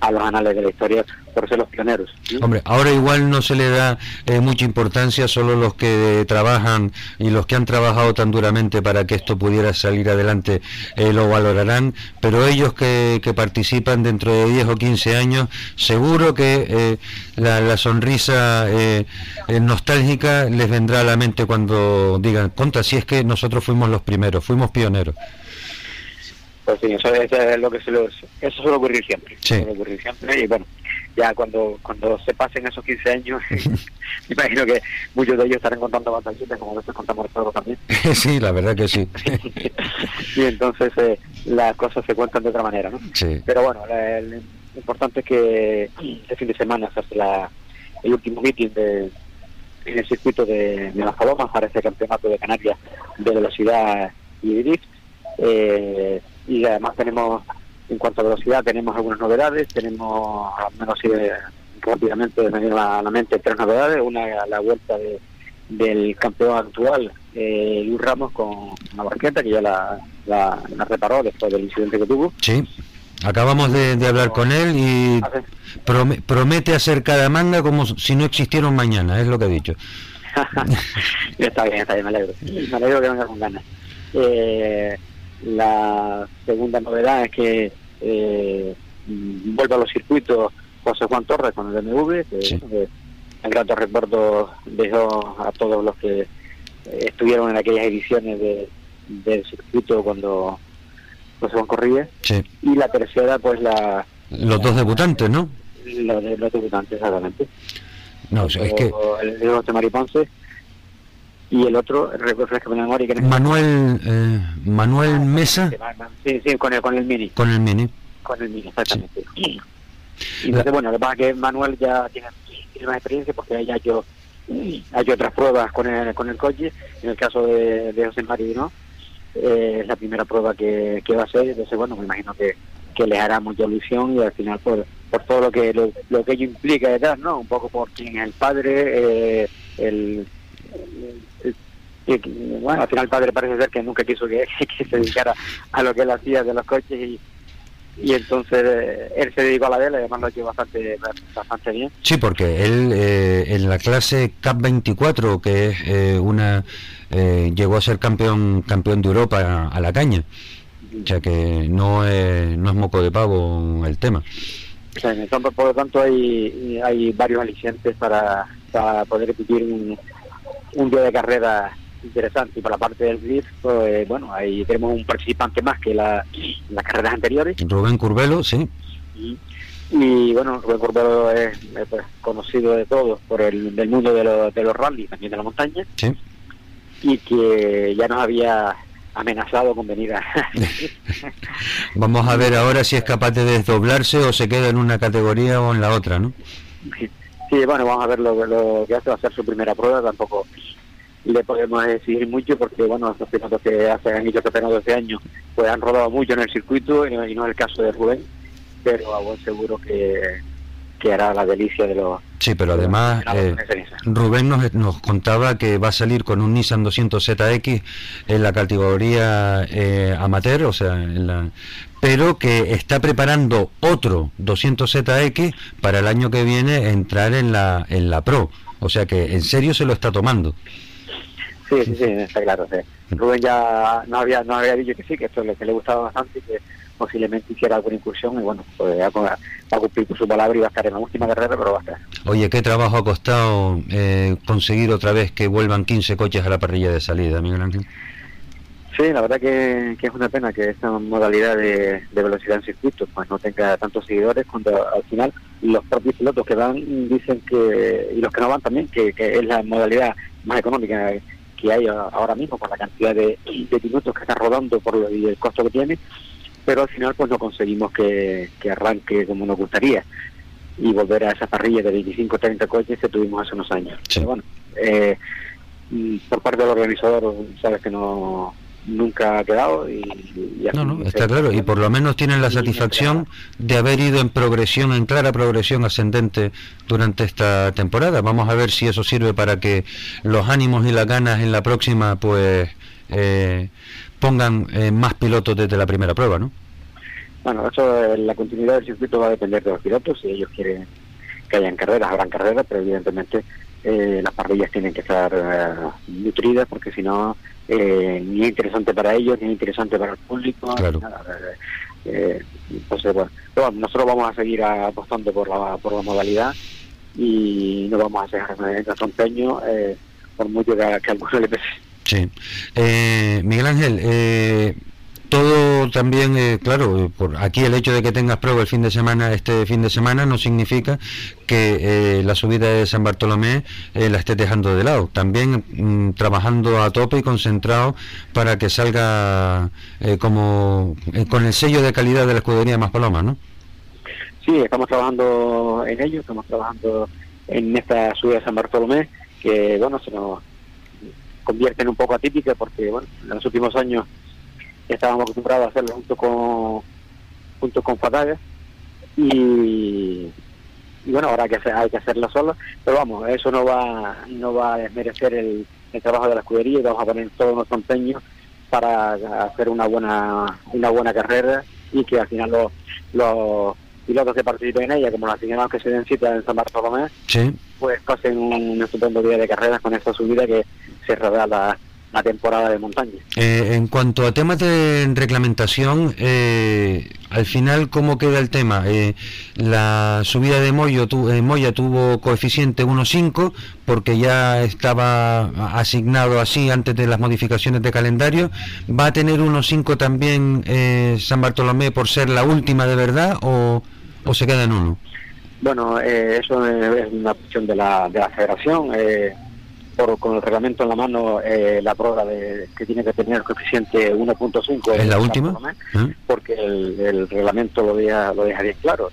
a los anales de la historia por ser los pioneros. Hombre, ahora igual no se le da eh, mucha importancia, solo los que trabajan y los que han trabajado tan duramente para que esto pudiera salir adelante eh, lo valorarán, pero ellos que, que, participan dentro de 10 o 15 años, seguro que eh, la, la, sonrisa nostálgica les vendrá a la mente cuando digan, conta, si es que nosotros fuimos los primeros, fuimos pioneros. Pues sí, eso, es lo que se eso suele ocurrir siempre. Suele ocurrir siempre y bueno, ya cuando cuando se pasen esos 15 años, imagino que muchos de ellos estarán contando batallitas como a veces contamos nosotros también. sí, la verdad que sí. y entonces eh, las cosas se cuentan de otra manera, ¿no? Sí. Pero bueno, lo importante es que este fin de semana se hace la, el último meeting de, en el circuito de, de las Palomas para este campeonato de Canarias de velocidad y drift. Eh, y además tenemos, en cuanto a velocidad, tenemos algunas novedades, tenemos, al menos así rápidamente me viene a la mente tres novedades, una la vuelta de, del campeón actual, eh, Luis Ramos, con una barqueta que ya la, la, reparó después del incidente que tuvo. Sí. Acabamos de, hablar con él y promete hacer cada manga como si no existieran mañana, es lo que ha dicho. está bien, está bien, me alegro. Me alegro que venga con ganas. Eh, la segunda novedad es que eh, vuelve a los circuitos José Juan Torres con el BMW, que eh, en grato recuerdo dejó a todos los que eh, estuvieron en aquellas ediciones de, del circuito cuando José Juan corría. Y la tercera, pues la... Los dos debutantes, ¿no? Los, los debutantes, exactamente. No, es que... El de José Mariponce y el otro, memoria. Que Manuel, eh, Manuel Mesa. Sí, sí, con el, con el Mini. Con el Mini. Con el Mini, exactamente. Y entonces, bueno, lo que pasa es que Manuel ya tiene, tiene más experiencia porque ya yo ha hecho otras pruebas con el, con el coche. En el caso de, de José Marino, eh, es la primera prueba que, que va a hacer. Entonces, bueno, me imagino que, que les hará mucha ilusión y al final por, por todo lo que lo, lo que ello implica detrás, ¿no? Un poco por quién es el padre, eh, el y, bueno, al final el padre parece ser que nunca quiso que, se dedicara a lo que él hacía de los coches y, y entonces eh, él se dedicó a la vela y además lo ha hecho bastante, bastante bien. Sí, porque él eh, en la clase CAP 24, que es eh, una, llegó a ser campeón campeón de Europa a, la caña, o sea que no es, no es moco de pavo el tema. por lo tanto hay, hay varios alicientes para, para poder repetir un, un día de carrera interesante. Y por la parte del GRIF, pues bueno, ahí tenemos un participante más que la, las carreras anteriores. Rubén Curbelo, sí. Y, bueno, Rubén Curbelo es pues, conocido de todos por el del mundo de, los de los rallies, también de la montaña. Sí. Y que ya nos había amenazado con venir a... Vamos a ver ahora si es capaz de desdoblarse o se queda en una categoría o en la otra, ¿no? Sí, bueno, vamos a ver lo, lo que hace, va a ser su primera prueba, tampoco le podemos exigir mucho porque, bueno, los pilotos que han hecho campeonato este año, pues han rodado mucho en el circuito y no, es el caso de Rubén, pero a buen seguro que, que hará la delicia de los... Sí, pero además eh, Rubén nos, nos contaba que va a salir con un Nissan 200ZX en la categoría eh, amateur, o sea, en la, pero que está preparando otro 200ZX para el año que viene entrar en la, en la Pro. O sea que en serio se lo está tomando. Sí, sí, sí, está claro. Rubén ya no había, no había dicho que sí, que esto es lo que le gustaba bastante y que posiblemente hiciera alguna incursión y bueno, pues va, a cumplir su palabra y va a estar en la última carrera, pero va a estar. Oye, ¿qué trabajo ha costado eh, conseguir otra vez que vuelvan 15 coches a la parrilla de salida, Miguel Ángel? Sí, la verdad que, es una pena que esta modalidad de, velocidad en circuitos pues no tenga tantos seguidores cuando al final los propios pilotos que van dicen que, y los que no van también, que, que es la modalidad más económica que hay ahora mismo por la cantidad de, de minutos que está rodando por lo, y el costo que tiene, pero al final pues no conseguimos que, arranque como nos gustaría y volver a esa parrilla de 25 30 coches que tuvimos hace unos años. Pero bueno, eh, por parte del organizador, sabes que no nunca ha quedado y, no, no, está claro y por lo menos tienen la satisfacción de haber ido en progresión en clara progresión ascendente durante esta temporada. Vamos a ver si eso sirve para que los ánimos y las ganas en la próxima pues eh, pongan eh, más pilotos desde la primera prueba no bueno eso la continuidad del circuito va a depender de los pilotos. Si ellos quieren que hayan carreras habrán carreras pero evidentemente eh, las parrillas tienen que estar nutridas porque si no eh, ni es interesante para ellos, ni es interesante para el público. Claro. Eh, entonces, bueno, pero nosotros vamos a seguir apostando por la, por la modalidad y no vamos a dejar nuestro empeño, eh, por mucho que, que a algunos le pese. Sí. Eh, Miguel Ángel, eh, todo también, eh, claro, por aquí el hecho de que tengas prueba el fin de semana, este fin de semana, no significa que eh, la subida de San Bartolomé eh, la estés dejando de lado. También mm, trabajando a tope y concentrado para que salga como con el sello de calidad de la escudería Más Paloma, ¿no? Sí, estamos trabajando en ello, estamos trabajando en esta subida de San Bartolomé, que bueno, se nos convierte en un poco atípica porque bueno, en los últimos años estábamos acostumbrados a hacerlo junto con junto con Fataga y, bueno ahora hay que hay que hacerlo solo. Pero vamos eso no va no va a desmerecer el, trabajo de la escudería. Y vamos a poner todo nuestro empeño para hacer una buena una buena carrera y que al final los, los pilotos que participen en ella como los aficionados que se den cita en San Bartolomé pues pasen un estupendo día de carreras con esta subida que se la la temporada de montaña. Eh, en cuanto a temas de reglamentación, eh, al final, ¿cómo queda el tema? Eh, la subida de Moyo Moya tuvo coeficiente 1.5 porque ya estaba asignado así antes de las modificaciones de calendario. ¿Va a tener 1.5 también San Bartolomé por ser la última de verdad o, o se queda en uno? Bueno, eso es una cuestión de la, de la federación por, con el reglamento en la mano eh, la prueba de que tiene que tener el coeficiente 1.5 es la última porque el, reglamento lo deja lo deja bien claro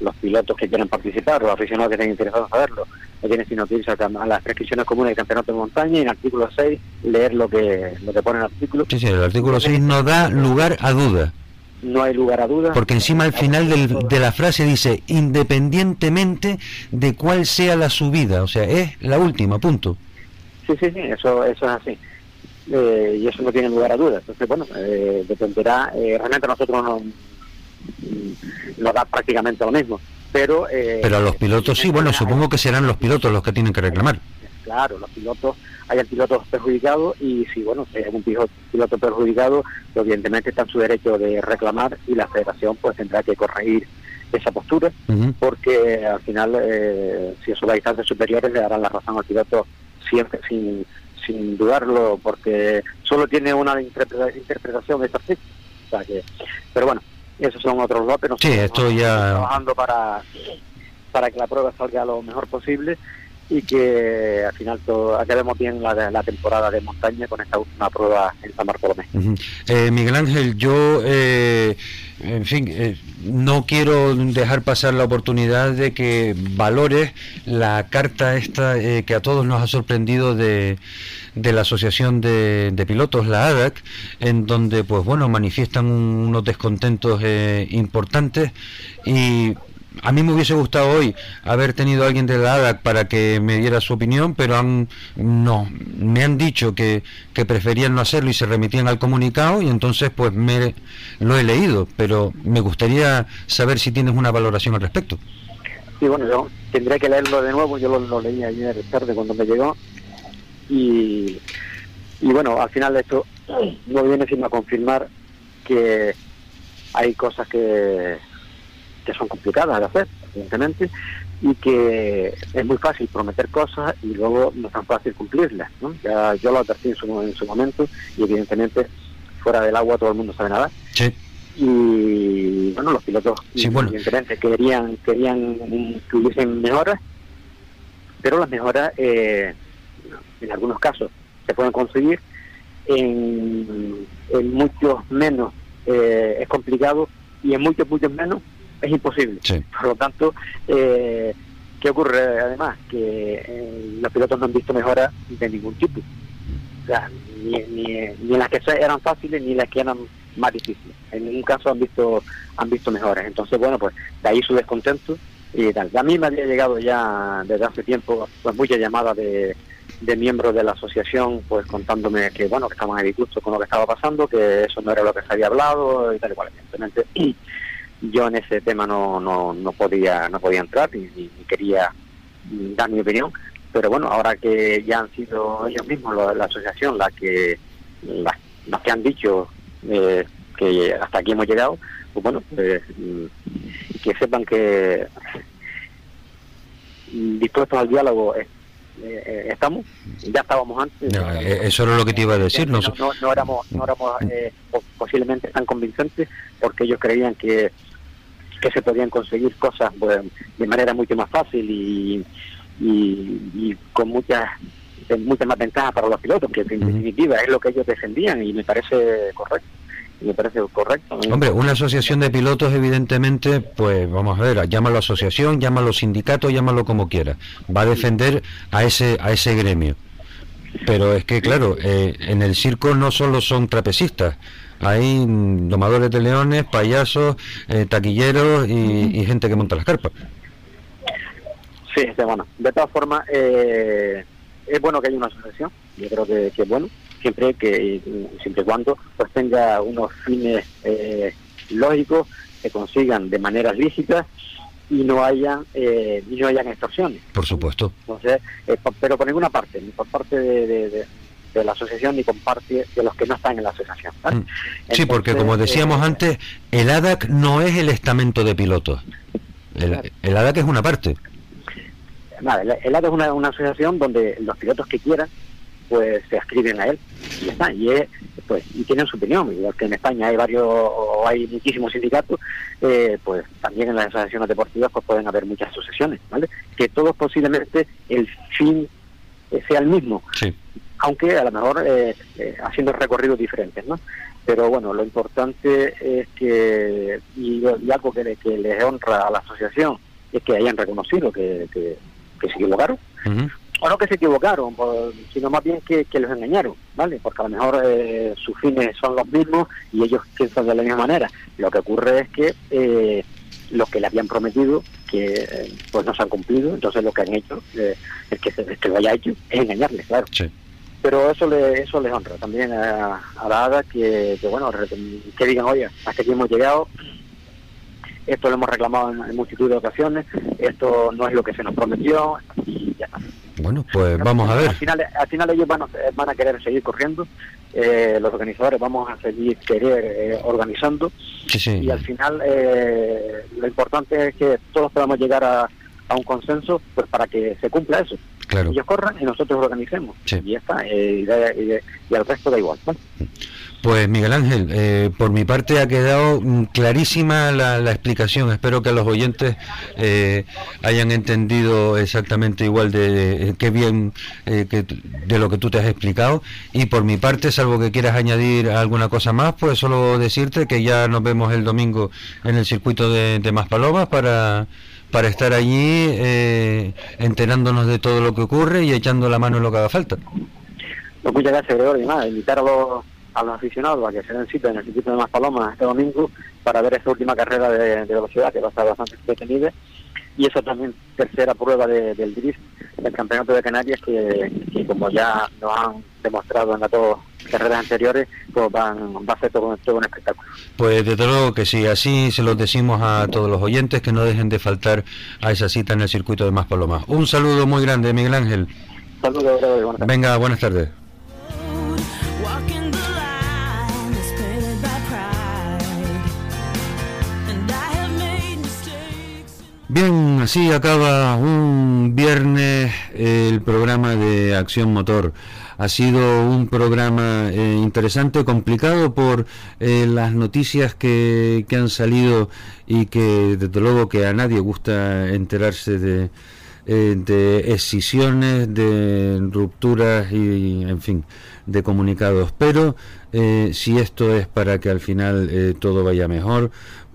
los pilotos que quieran participar los aficionados que estén interesados en saberlo no tienen sino que irse a, las prescripciones comunes del campeonato de montaña y en el artículo 6 leer lo que lo que pone el artículo. Sí sí el artículo 6 no da lugar a duda no hay lugar a dudas. Porque encima al final de la frase dice, independientemente de cuál sea la subida, o sea, es la última, punto. Sí, sí, sí, eso, eso es así. Eh, y eso no tiene lugar a dudas. Entonces, bueno, eh, dependerá, eh, realmente nosotros no, nos da prácticamente lo mismo. Pero, pero a los pilotos sí, bueno, supongo que serán los pilotos los que tienen que reclamar. Claro, los pilotos hay pilotos perjudicados y si bueno si hay un piloto perjudicado evidentemente está en su derecho de reclamar y la federación pues tendrá que corregir esa postura porque al final eh, si son las distancias superiores le darán la razón al piloto siempre sin, sin dudarlo, porque solo tiene una interpretación esta O sea que, pero bueno, esos son otros lotes. Sí, esto ya... Trabajando para, para que la prueba salga lo mejor posible y que al final acabemos bien la, temporada de montaña con esta última prueba en San Bartolomé. Eh, Miguel Ángel, yo, eh, en fin, eh, no quiero dejar pasar la oportunidad de que valores la carta esta que a todos nos ha sorprendido de, de la Asociación de, de, Pilotos, la ADAC, en donde, pues bueno, manifiestan unos descontentos importantes y a mí me hubiese gustado hoy haber tenido a alguien de la ADAC para que me diera su opinión, pero han, no, me han dicho que, que preferían no hacerlo y se remitían al comunicado y entonces pues me lo he leído, pero me gustaría saber si tienes una valoración al respecto. Sí, bueno, yo tendré que leerlo de nuevo, yo lo, leí ayer tarde cuando me llegó y, y bueno, al final esto no viene sino a confirmar que hay cosas que que son complicadas de hacer, evidentemente, y que es muy fácil prometer cosas y luego no es tan fácil cumplirlas. ¿no? Ya yo lo advertí en su, en su momento y evidentemente fuera del agua todo el mundo sabe nada. Sí. Y bueno, los pilotos evidentemente querían, querían que hubiesen mejoras, pero las mejoras eh, en algunos casos se pueden conseguir, en, en muchos menos eh, es complicado y en muchos, muchos menos es imposible. Por lo tanto, eh, ¿qué ocurre además? Que eh, los pilotos no han visto mejoras de ningún tipo. O sea, ni, ni, ni las que eran fáciles ni las que eran más difíciles. En ningún caso han visto han visto mejoras. Entonces, bueno, pues de ahí su descontento y tal. A mí me había llegado ya desde hace tiempo pues muchas llamadas de, de miembros de la asociación pues contándome que bueno que estaban disgusto con lo que estaba pasando que eso no era lo que se había hablado y tal y cual evidentemente yo en ese tema no, no, no podía no podía entrar y, quería dar mi opinión. Pero bueno ahora que ya han sido ellos mismos la, asociación la que las, que han dicho eh, que hasta aquí hemos llegado pues bueno pues, que sepan que dispuestos al diálogo eh, eh, estamos. Ya estábamos antes. Eso era lo que te iba a decir no, no, éramos no éramos posiblemente tan convincentes porque ellos creían que que se podían conseguir cosas pues, de manera mucho más fácil y, y, con muchas muchas más ventajas para los pilotos, que en definitiva es lo que ellos defendían y me parece correcto. me parece correcto. Hombre, una asociación de pilotos, evidentemente, pues vamos a ver, llámalo asociación, llámalo sindicato, llámalo como quiera. Va a defender a ese, a ese gremio. Pero es que, claro, eh, en el circo no solo son trapecistas, hay domadores de leones, payasos, eh, taquilleros y, gente que monta las carpas. Sí, bueno. De todas formas, eh, es bueno que haya una asociación. Yo creo que, es bueno, siempre que siempre y cuando pues tenga unos fines eh, lógicos que consigan de manera lícita y no hayan eh, y no hayan extorsiones. Por supuesto. Entonces, pero por ninguna parte, ni por parte de de la asociación ni comparte de los que no están en la asociación. Mm. sí, porque como decíamos eh, antes, el ADAC no es el estamento de pilotos. El, ADAC es una parte. Nada, el, ADAC es una, asociación donde los pilotos que quieran pues se ascriben a él y está y pues y tienen su opinión igual que en España hay varios o hay muchísimos sindicatos eh, pues también en las asociaciones deportivas pues pueden haber muchas asociaciones vale que todos posiblemente el fin sea el mismo sí aunque a lo mejor eh, eh, haciendo recorridos diferentes, ¿no? Pero bueno, lo importante es que, y, algo que, que, les honra a la asociación, es que hayan reconocido que, que, se equivocaron. O no que se equivocaron, sino más bien que, los engañaron, ¿vale? Porque a lo mejor eh, sus fines son los mismos y ellos piensan de la misma manera. Lo que ocurre es que eh, lo que le habían prometido que pues no se han cumplido, entonces lo que han hecho, el, que, el que lo haya hecho, es engañarles, claro. Sí pero eso le eso les honra también a, la ADA que, bueno que digan oye hasta aquí hemos llegado. Esto lo hemos reclamado en, multitud de ocasiones. Esto no es lo que se nos prometió y ya está. Bueno pues vamos a ver. Al final al final ellos van a, van a querer seguir corriendo. Eh, los organizadores vamos a seguir querer eh, organizando. Y al final eh, lo importante es que todos podamos llegar a, a un consenso pues para que se cumpla eso Ellos corran y nosotros organicemos. Y ya está, eh, y, al resto da igual. Pues Miguel Ángel, eh, por mi parte ha quedado mm, clarísima la, explicación. Espero que los oyentes eh, hayan entendido exactamente igual de, qué bien eh, que, de lo que tú te has explicado. Y por mi parte, salvo que quieras añadir alguna cosa más, pues solo decirte que ya nos vemos el domingo en el circuito de, de Maspalomas para para estar allí enterándonos de todo lo que ocurre y echando la mano en lo que haga falta. Muchas gracias, Gregorio. Nada, invitar a los a los aficionados a que se den cita en el circuito de Maspalomas este domingo para ver esta última carrera de, velocidad que va a estar bastante entretenida y eso también tercera prueba del drift del campeonato de Canarias que, como ya nos han demostrado en las dos carreras anteriores pues van, va a ser todo, todo, un espectáculo. Pues desde luego que sí así se los decimos a todos los oyentes que no dejen de faltar a esa cita en el circuito de Maspalomas un saludo muy grande Miguel Ángel. Saludos venga buenas tardes. Bien, así acaba un viernes el programa de Acción Motor. Ha sido un programa eh, interesante, complicado por eh, las noticias que, que, han salido y que desde luego que a nadie gusta enterarse de, eh, de escisiones, de rupturas y, en fin, de comunicados. Pero si esto es para que al final todo vaya mejor,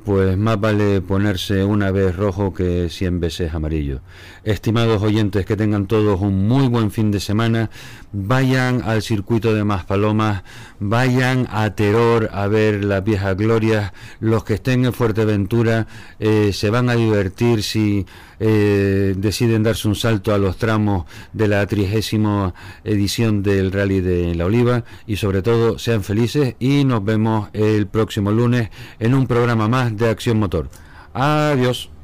pues más vale ponerse una vez rojo que cien veces amarillo. Estimados oyentes, que tengan todos un muy buen fin de semana. Vayan al circuito de Maspalomas, vayan a Teror a ver las viejas glorias. Los que estén en Fuerteventura eh, se van a divertir si eh, deciden darse un salto a los tramos de la trigésima edición del Rally de la Oliva y sobre todo sean felices y nos vemos el próximo lunes en un programa más de Acción Motor. Adiós.